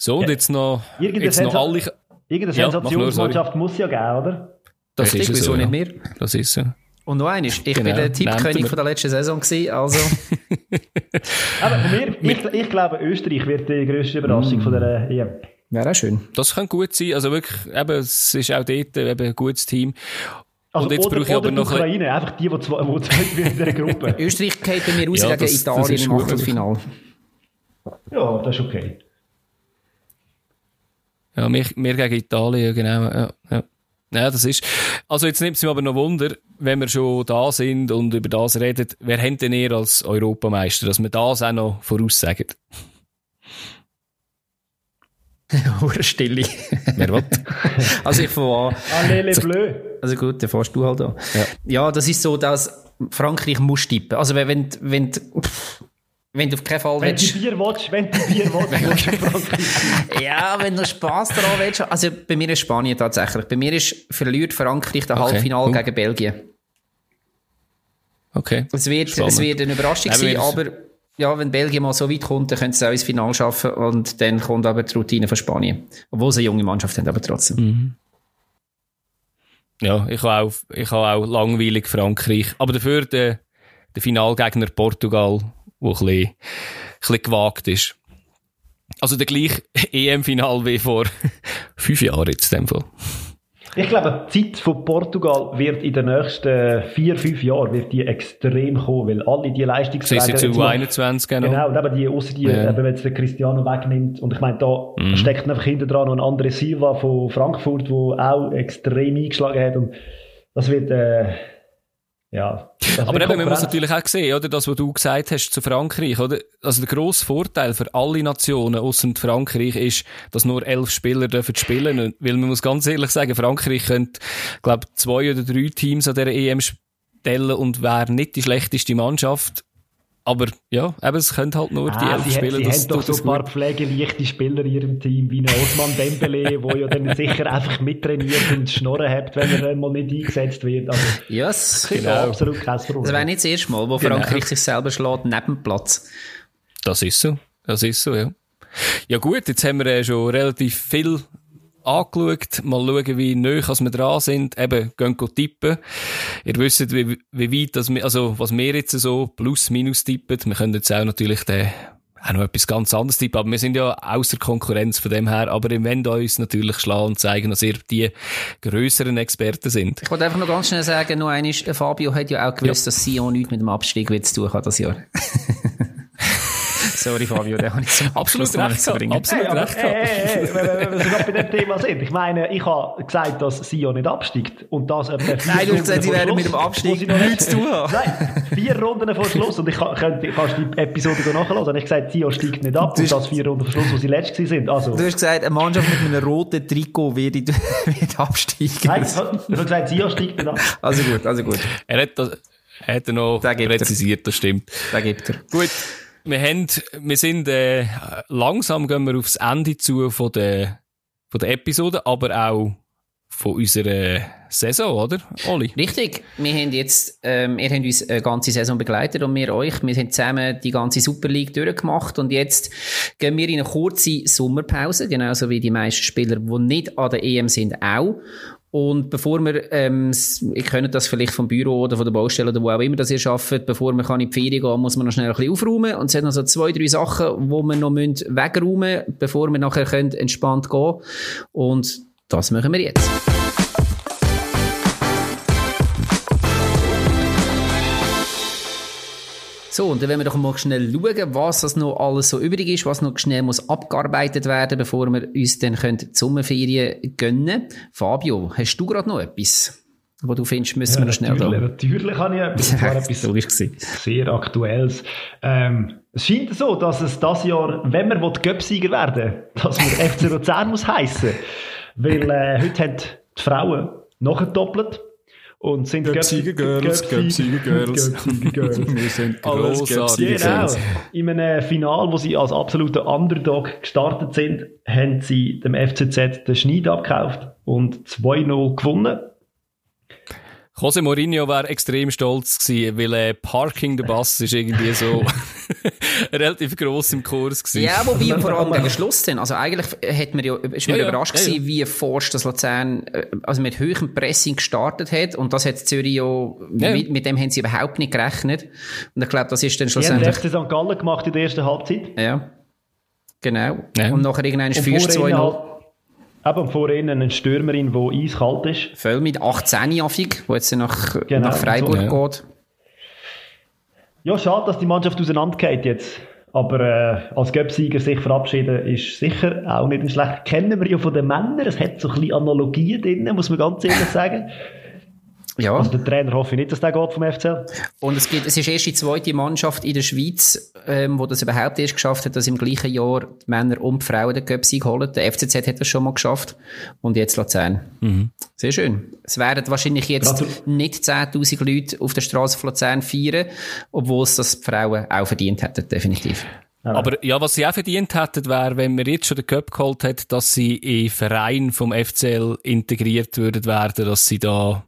So, und jetzt noch, jetzt noch alle... Irgendeine Sensationsmannschaft ja, muss ja geben, oder? Das Richtig, ist so, nicht mehr? Das ist so. Und noch eines, ich genau. bin der Tippkönig von der letzten Saison gewesen, also... Aber mir, ich, ich, glaube, Österreich wird die grösste Überraschung mm. von der EM. Wäre auch schön. Das kann gut sein, also wirklich, eben, es ist auch dort eben ein gutes Team. Also und jetzt oder, brauche ich aber noch... Ukraine, einfach die, die zwei, die zwei in dieser Gruppe. Österreich geht bei mir raus ja, gegen das, Italien das im Achtelfinale. Ja, das ist okay. Ja, wir, wir gegen Italien, genau. Ja, ja. ja, das ist. Also jetzt nimmt es mir aber noch Wunder, wenn wir schon da sind und über das reden, wer hätte denn ihr als Europameister, dass wir das auch noch voraussagen? Hure Stille. Wer will? Also ich fange Allez les Bleus. Also gut, dann fährst du halt an. Ja. ja, das ist so, dass Frankreich muss tippen. Also wenn, wenn, wenn pff, wenn du auf keinen Fall wenn willst. Du Bier willst, wenn du Bier willst, Ja, wenn du Spass daran willst. Also bei mir ist Spanien tatsächlich. Bei mir ist verliert Frankreich das okay. Halbfinale gegen Belgien. Okay. Es wird, es wird eine Überraschung sein, aber ja, wenn Belgien mal so weit kommt, dann können sie auch ins Finale schaffen und dann kommt aber die Routine von Spanien. Obwohl sie eine junge Mannschaft haben, aber trotzdem. Mhm. Ja, ich habe auch, ich habe auch langweilig Frankreich. Aber dafür der, der Finalgegner Portugal wo ein bisschen, ein bisschen gewagt ist. Also der gleiche EM-Final wie vor fünf Jahren jetzt in dem Fall. Ich glaube, die Zeit von Portugal wird in den nächsten vier, fünf Jahren wird die extrem kommen, weil alle die Leistungsträger... Sie sind zu 21 genau. Genau, und eben die, außer die, ja. eben, wenn es den Cristiano wegnimmt. Und ich meine, da mhm. steckt einfach hinter dran noch ein anderer Silva von Frankfurt, der auch extrem eingeschlagen hat. Und das wird... Äh, ja. Aber eben, man muss natürlich auch sehen, oder, das, was du gesagt hast zu Frankreich, oder? Also der grosse Vorteil für alle Nationen außer Frankreich ist, dass nur elf Spieler dürfen spielen. Weil man muss ganz ehrlich sagen, Frankreich könnte, glaube zwei oder drei Teams an dieser EM stellen und wäre nicht die schlechteste Mannschaft. Aber ja, eben, es können halt nur ah, die elf sie Spieler. Sie das haben doch so ein paar pflegeleichte Spieler in ihrem Team, wie ein Osman Dembele, der ja dann sicher einfach mittrainiert und Schnorren hat, wenn er mal nicht eingesetzt wird. Also, yes, genau. absolut kein Problem. Das wäre nicht das erste Mal, wo genau. Frankreich sich selber schlägt neben dem Platz. Das ist so. Das ist so, ja. Ja gut, jetzt haben wir ja schon relativ viel angeschaut. Mal schauen, wie neu wir dran sind. Eben, gehen tippen. Ihr wisst, wie, wie weit das, also, was wir jetzt so plus, minus tippen. Wir können jetzt auch natürlich den, auch noch etwas ganz anderes tippen. Aber wir sind ja außer Konkurrenz von dem her. Aber ihr wollt uns natürlich schlagen und zeigen, dass ihr die grösseren Experten sind. Ich wollte einfach noch ganz schnell sagen, noch einmal, Fabio hat ja auch gewusst, ja. dass Sion nichts mit dem Abstieg zu tun hat das Jahr. Sorry, Fabio, der habe ich zum Abschluss recht zu bringen. Absolut hey, recht hey, hey, hey, wenn wir bei dem Thema sind. Ich meine, ich habe gesagt, dass Sion nicht absteigt. Und das Nein, du hast gesagt, sie werden mit dem Abstieg nichts zu tun haben. Nein, vier Runden vor Schluss. Und ich kann, könnte, kannst die Episode nachhören. Ich habe gesagt, Sion steigt nicht ab. Und das vier Runden vor Schluss, wo sie letztes sind. Also. Du hast gesagt, eine Mannschaft mit einem roten Trikot wird, wird absteigen. Nein, ich habe gesagt, Sion steigt nicht ab. Also gut, also gut. Er hat das, hat er noch präzisiert, das stimmt. Da gibt er. Gut wir haben, wir sind, äh, langsam gehen wir aufs Ende zu von der, von der Episode, aber auch von unserer Saison, oder, Oli? Richtig. Wir haben jetzt, ähm, ihr habt uns eine ganze Saison begleitet und wir euch. Wir haben zusammen die ganze Super League durchgemacht und jetzt gehen wir in eine kurze Sommerpause, genauso wie die meisten Spieler, die nicht an der EM sind, auch. Und bevor wir, ähm, ihr könnt das vielleicht vom Büro oder von der Baustelle oder wo auch immer das ihr arbeitet, bevor man kann in die Ferien gehen, muss man noch schnell ein bisschen aufräumen. Und es sind noch so zwei, drei Sachen, wo wir noch wegräumen müssen, bevor wir nachher können entspannt gehen Und das machen wir jetzt. So, und dann wollen wir doch mal schnell schauen, was das noch alles so übrig ist, was noch schnell muss abgearbeitet werden, bevor wir uns dann die Sommerferien gönnen. Fabio, hast du gerade noch etwas? wo du findest, müssen ja, wir noch schnell natürlich, da. Natürlich habe ich etwas, das war etwas sehr Aktuelles. Ähm, es scheint so, dass es das Jahr, wenn wir Göpsieger werden dass wir FC Luzern muss heissen. Weil äh, heute haben die Frauen noch doppelt und sind Göpsieger Girls, Göpsieger Girls. Girls. wir sind grossartige Genau. In einem Final, wo sie als absoluter Underdog gestartet sind, haben sie dem FCZ den Schneid abgekauft und 2-0 gewonnen. Jose Mourinho wäre extrem stolz gewesen, weil äh, Parking der Bass ist irgendwie so relativ gross im Kurs gewesen. Ja, wobei vor allem gegen Schluss dann. Also eigentlich hat man ja, ist man ja, überrascht ja, gewesen, wie forsch das Luzern, äh, also mit höherem Pressing gestartet hat. Und das hat Zürich ja, mit, mit, dem haben sie überhaupt nicht gerechnet. Und ich glaube, das ist dann schlussendlich... Die haben St. Gallen gemacht in der ersten Halbzeit. Ja. Genau. Und nachher irgendein 4-2-0. Eben vor ihnen eine Stürmerin, die eiskalt ist. Voll mit 18-jährig, die jetzt nach, genau, nach Freiburg so, ja. geht. Ja, schade, dass die Mannschaft auseinandergeht jetzt. Aber äh, als Göpsieger sich verabschieden ist sicher auch nicht ein schlecht. Kennen wir ja von den Männern. Es hat so ein bisschen Analogien drin, muss man ganz ehrlich sagen. Ja. Also der Trainer hoffe ich nicht, dass der geht vom FCL. Und es, gibt, es ist erst die zweite Mannschaft in der Schweiz, ähm, wo das überhaupt erst geschafft hat, dass im gleichen Jahr die Männer und die Frauen den Göpsieg holen. Der FCZ hat das schon mal geschafft. Und jetzt Luzern. Mhm. Sehr schön. Es werden wahrscheinlich jetzt Gratul nicht 10.000 Leute auf der Straße von Luzern feiern, obwohl es das die Frauen auch verdient hätten, definitiv. Aber ja, was sie auch verdient hätten, wäre, wenn man jetzt schon den Cup geholt hätte, dass sie in Verein vom FCL integriert würden werden, dass sie da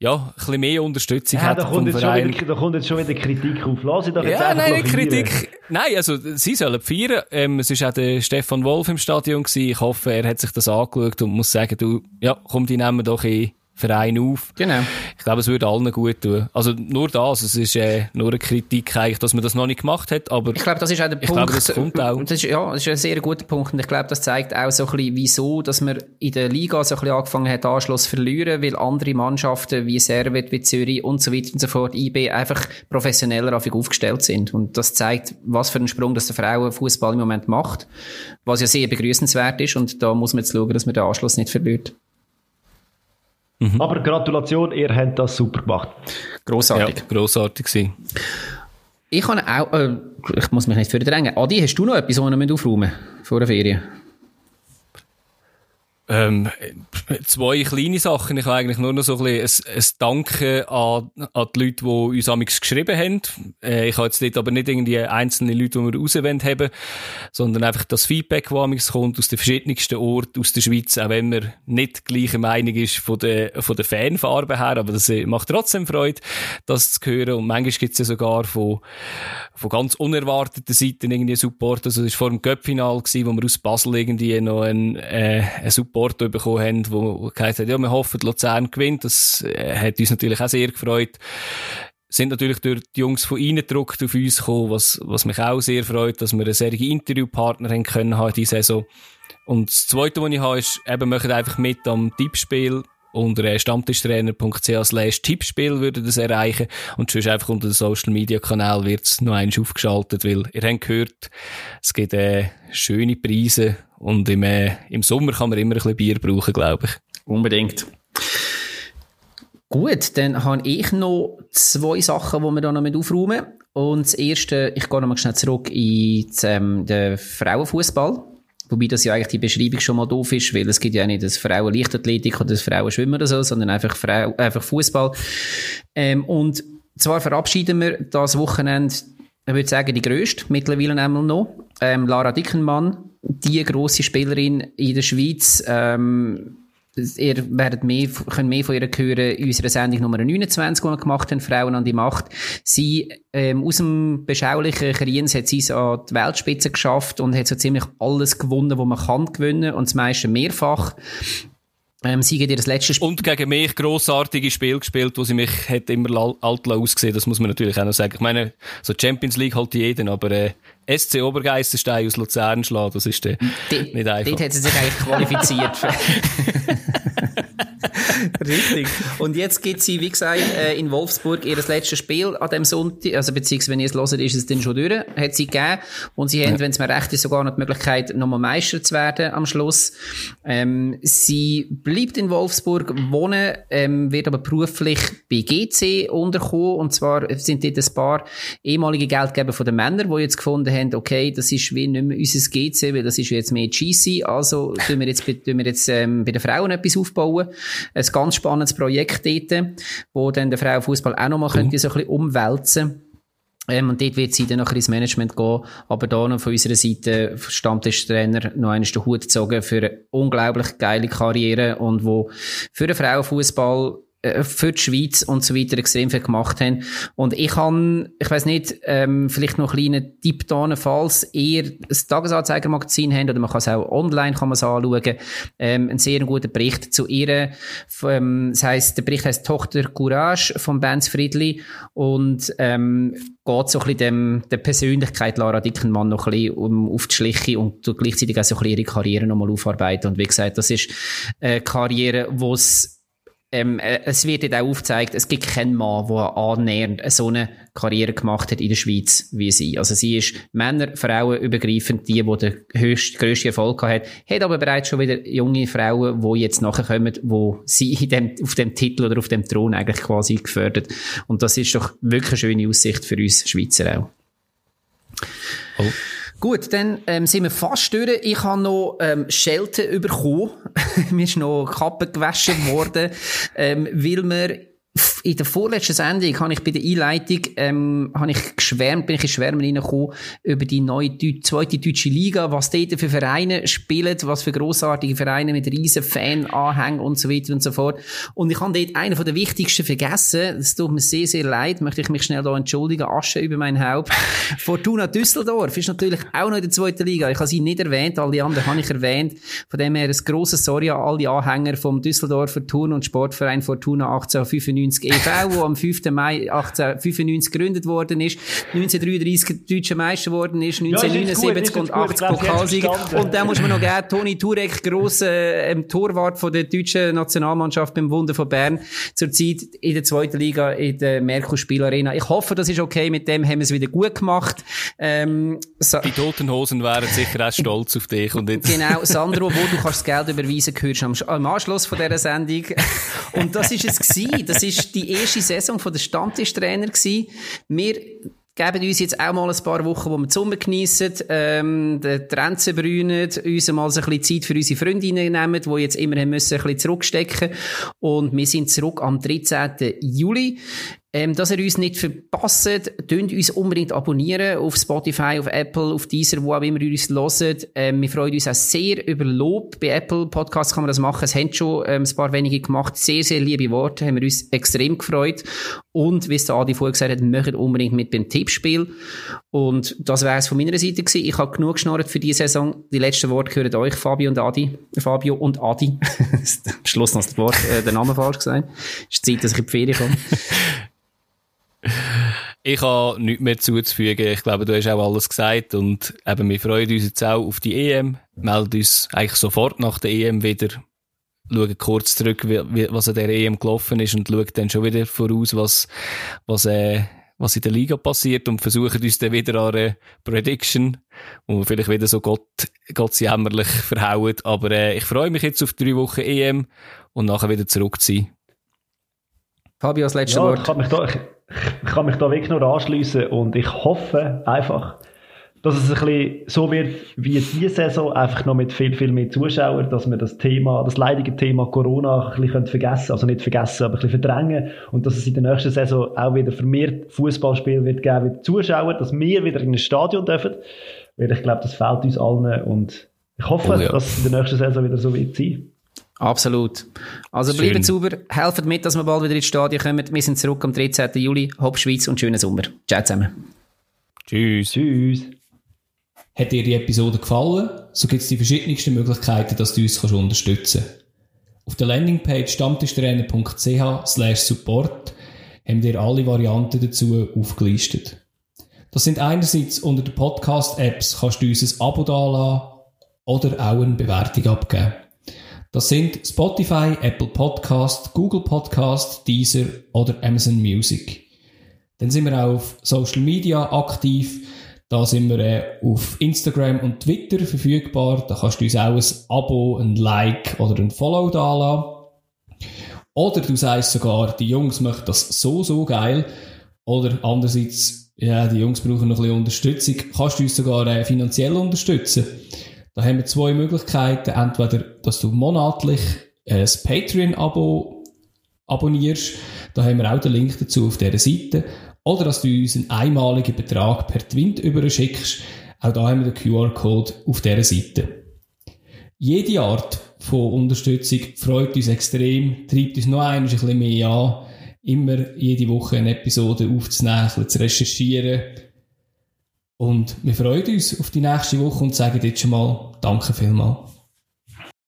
ja, ein bisschen mehr Unterstützung ja, hat da kommt, vom Verein. Wieder, da kommt jetzt schon wieder Kritik auf. Lass ich doch jetzt ja, nein, Kritik. Nein, also, sie sollen feiern. Ähm, es war auch der Stefan Wolf im Stadion gewesen. Ich hoffe, er hat sich das angeschaut und muss sagen, du, ja, komm, die nehmen doch in Verein auf. Genau. Ich glaube, es würde allen gut tun. Also nur das, es ist äh, nur eine Kritik eigentlich, dass man das noch nicht gemacht hat, aber ich glaube, das ist auch der ich Punkt. Glaube, das kommt auch. Das ist, ja, das ist ein sehr guter Punkt und ich glaube, das zeigt auch so ein bisschen, wieso, dass man in der Liga so ein bisschen angefangen hat, Anschluss zu verlieren, weil andere Mannschaften wie Servet, wie Zürich und so weiter und so fort, IB, einfach professioneller aufgestellt sind. Und das zeigt, was für einen Sprung das der Frauenfußball im Moment macht, was ja sehr begrüßenswert ist und da muss man jetzt schauen, dass man den Anschluss nicht verliert. Mhm. Aber Gratulation, ihr habt das super gemacht. Grossartig. Ja, grossartig gewesen. Ich kann auch, äh, ich muss mich nicht verdrängen. Adi, hast du noch etwas, was wir aufräumen vor der Ferien? Ähm, zwei kleine Sachen. Ich habe eigentlich nur noch so ein, bisschen ein, ein Danke an, an die Leute, die uns amigs geschrieben haben. Äh, ich habe jetzt dort aber nicht irgendwie einzelne Leute, die wir rauswählen haben, sondern einfach das Feedback, das amigs kommt aus den verschiedensten Orten aus der Schweiz, auch wenn man nicht gleicher Meinung ist von der, von der Fanfarbe her, aber das macht trotzdem Freude, das zu hören. Und manchmal gibt es ja sogar von, von ganz unerwarteten Seiten irgendwie Support. Also es war vor dem Göppfinal, wo wir aus Basel irgendwie noch einen, äh, einen Support Porto bekommen haben, wo gesagt hat, ja, wir hoffen, Luzern gewinnt. Das äh, hat uns natürlich auch sehr gefreut. Sind natürlich durch die Jungs von ihnen auf uns gekommen, was, was mich auch sehr freut, dass wir einen sehr Interviewpartner haben können haben diese Saison. Und das Zweite, was ich habe, ist, eben, möchten einfach mit am Tippspiel unter stammtischtrainer.ch slash Tippspiel würde das erreichen und sonst einfach unter den Social Media Kanal wird es noch eins aufgeschaltet, weil ihr habt gehört, es gibt äh, schöne Preise und im, äh, im Sommer kann man immer ein bisschen Bier brauchen, glaube ich. Unbedingt. Gut, dann habe ich noch zwei Sachen, die wir da noch mit aufräumen. Und das erste, ich gehe nochmal schnell zurück in ähm, den Frauenfußball. Wobei das ja eigentlich die Beschreibung schon mal doof ist, weil es gibt ja nicht das Frauen Leichtathletik oder das Frauen Schwimmen oder so, sondern einfach einfach Fußball. Ähm, und zwar verabschieden wir das Wochenende, ich würde sagen, die grösste, mittlerweile einmal noch, ähm, Lara Dickenmann, die grosse Spielerin in der Schweiz, ähm, ihr werdet mehr, könnt mehr von ihr hören in unserer Sendung Nummer 29, die wir gemacht haben, Frauen an die Macht. Sie, ähm, aus dem beschaulichen Kriens hat sie es an die Weltspitze geschafft und hat so ziemlich alles gewonnen, was man kann gewinnen und das meiste mehrfach. Ähm, sie geht ihr das letzte Spiel. Und gegen mich grossartige Spiel gespielt, wo sie mich hat immer alt ausgesehen. Das muss man natürlich auch noch sagen. Ich meine, so Champions League halt jeden, aber äh, SC Obergeisterstein aus Luzern schlagen, das ist äh, nicht einfach. Dort hat sie sich eigentlich qualifiziert. Richtig. Und jetzt gibt sie, wie gesagt, äh, in Wolfsburg ihr letztes Spiel an dem Sonntag, also beziehungsweise wenn ihr es hört, ist es dann schon durch, hat sie gegeben. Und sie ja. haben, wenn es mir recht ist, sogar noch die Möglichkeit, nochmal Meister zu werden am Schluss. Ähm, sie bleibt in Wolfsburg wohnen, ähm, wird aber beruflich bei GC unterkommen. Und zwar sind dort ein paar ehemalige Geldgeber von den Männern, die jetzt gefunden haben, okay, das ist wie nicht mehr unser GC, weil das ist jetzt mehr GC, also tun wir jetzt, tun wir jetzt ähm, bei den Frauen etwas aufbauen. Ein ganz spannendes Projekt dort, wo dann der Frauenfußball auch nochmal mhm. könnte so ein bisschen umwälzen ähm, und dort wird sie dann nachher ins Management gehen. Aber da noch von unserer Seite Stammtischtrainer noch einen den Hut gezogen für eine unglaublich geile Karriere und wo für den Frauenfußball für die Schweiz und so weiter extrem viel gemacht haben. Und ich kann, ich weiß nicht, ähm, vielleicht noch einen kleinen Tipp da, falls ihr ein Tagesanzeigermagazin habt, oder man kann es auch online kann anschauen, ähm, ein sehr guter Bericht zu ihr. Ähm, das heisst, der Bericht heißt Tochter Courage von Benz Friedli und ähm, geht so ein bisschen dem, der Persönlichkeit Lara Dickenmann noch ein bisschen auf die Schliche und gleichzeitig auch so ein bisschen ihre Karriere nochmal aufarbeiten. Und wie gesagt, das ist eine Karriere, wo es ähm, äh, es wird jetzt auch aufgezeigt, es gibt keinen Mann, der annähernd so eine Karriere gemacht hat in der Schweiz wie sie. Also sie ist Männer, Frauen übergreifend die, die den höchsten, grössten Erfolg hat, hat aber bereits schon wieder junge Frauen, die jetzt nachkommen, wo sie dem, auf dem Titel oder auf dem Thron eigentlich quasi gefördert. Und das ist doch wirklich eine schöne Aussicht für uns Schweizer auch. Oh. Gut, dann ähm, sind wir fast durch. Ich habe noch ähm, Schelte bekommen. Mir ist noch Kappe gewaschen worden, ähm, weil wir in der vorletzten Sendung habe ich bei der Einleitung ähm, habe ich geschwärmt, bin ich in Schwärmen reingekommen über die neue zweite deutsche Liga, was dort für Vereine spielen, was für grossartige Vereine mit riesen Fan-Anhängen und so weiter und so fort. Und ich habe dort einen von der wichtigsten vergessen. Das tut mir sehr, sehr leid. Möchte ich mich schnell da entschuldigen. Asche über mein Haupt. Fortuna Düsseldorf ist natürlich auch noch in der zweiten Liga. Ich habe sie nicht erwähnt, alle anderen habe ich erwähnt. Von dem her ein grosses Sorry an alle Anhänger vom Düsseldorfer Turn- und Sportverein Fortuna 1895 e.V., wo am 5. Mai 1895 gegründet worden ist, 1933 deutscher Meister geworden ist, 1979 ja, und 80 Pokalsieger. Und dann muss man noch gerne Toni Turek, grosser ähm, Torwart von der deutschen Nationalmannschaft beim Wunder von Bern, zurzeit in der zweiten Liga in der Merkur Spielarena. Ich hoffe, das ist okay. Mit dem haben wir es wieder gut gemacht. Ähm, so. Die Toten Hosen wären sicher auch stolz auf dich. Und jetzt. Genau, Sandro, wo du kannst das Geld überweisen, hörst am, am Anschluss von dieser Sendung. Und das ist es gewesen. Das ist die erste Saison von der Stammtischtrainer gewesen. Wir geben uns jetzt auch mal ein paar Wochen, wo wir die Sommer geniessen, ähm, den Trenzen brünen, uns mal so ein bisschen Zeit für unsere Freundinnen nehmen, die jetzt immer müssen ein bisschen zurückstecken. Und wir sind zurück am 13. Juli. Ähm, dass ihr uns nicht verpasst, tönt uns unbedingt abonnieren auf Spotify, auf Apple, auf Deezer, wo auch immer ihr uns hört. Ähm, wir freuen uns auch sehr über Lob. Bei Apple Podcasts kann man das machen. Es haben schon ähm, ein paar wenige gemacht. Sehr, sehr liebe Worte. Haben wir uns extrem gefreut. Und, wie es der Adi vorher gesagt hat, möchtet unbedingt mit beim Tippspiel. Und das wäre es von meiner Seite gewesen. Ich habe genug geschnarrt für diese Saison. Die letzten Worte gehören euch, Fabio und Adi. Fabio und Adi. Schluss noch das Wort, äh, der Name falsch gesagt. Es ist Zeit, dass ich in die Ferien komme. Ich habe nichts mehr zuzufügen. Ich glaube, du hast auch alles gesagt. Und eben, wir freuen uns jetzt auch auf die EM. Melden uns eigentlich sofort nach der EM wieder. Schauen kurz zurück, was an der EM gelaufen ist und schauen dann schon wieder voraus, was, was, äh, was in der Liga passiert und versuchen uns dann wieder an eine Prediction, wo wir vielleicht wieder so Gott, Gott jämmerlich verhauen. Aber äh, ich freue mich jetzt auf drei Wochen EM und nachher wieder zurück zu sein. Fabio, das letzte ja, Wort. Ich kann mich da, ich, ich kann mich da wirklich nur anschließen und ich hoffe einfach, dass es ein bisschen so wird wie diese Saison, einfach noch mit viel, viel mehr Zuschauern, dass wir das Thema, das leidige Thema Corona ein bisschen vergessen also nicht vergessen, aber ein bisschen verdrängen und dass es in der nächsten Saison auch wieder vermehrt Fußballspiele wird geben mit Zuschauern, dass wir wieder in ein Stadion dürfen, weil ich glaube, das fehlt uns allen und ich hoffe, oh ja. dass es in der nächsten Saison wieder so wird sein. Absolut. Also Schön. bleibt sauber, helft mit, dass wir bald wieder ins Stadion kommen. Wir sind zurück am 13. Juli. Hopp Schweiz und schönen Sommer. Ciao zusammen. Tschüss. Tschüss. Hat dir die Episode gefallen? So gibt es die verschiedensten Möglichkeiten, dass du uns unterstützen kannst. Auf der Landingpage stammtischtrainer.ch slash support haben wir alle Varianten dazu aufgelistet. Das sind einerseits unter den Podcast-Apps kannst du uns ein Abo dalassen oder auch eine Bewertung abgeben. Das sind Spotify, Apple Podcast, Google Podcast, Deezer oder Amazon Music. Dann sind wir auch auf Social Media aktiv. Da sind wir äh, auf Instagram und Twitter verfügbar. Da kannst du uns auch ein Abo, ein Like oder ein Follow da lassen. Oder du sagst sogar, die Jungs möchten das so, so geil. Oder andererseits, ja, die Jungs brauchen noch ein bisschen Unterstützung. Kannst du uns sogar äh, finanziell unterstützen. Da haben wir zwei Möglichkeiten. Entweder, dass du monatlich ein Patreon-Abo abonnierst. Da haben wir auch den Link dazu auf dieser Seite. Oder dass du uns einen einmaligen Betrag per Twint überschickst. Auch da haben wir den QR-Code auf dieser Seite. Jede Art von Unterstützung freut uns extrem, treibt uns noch ein bisschen mehr an, immer jede Woche eine Episode aufzunehmen, zu recherchieren, und wir freuen uns auf die nächste Woche und sagen jetzt schon mal Danke vielmals.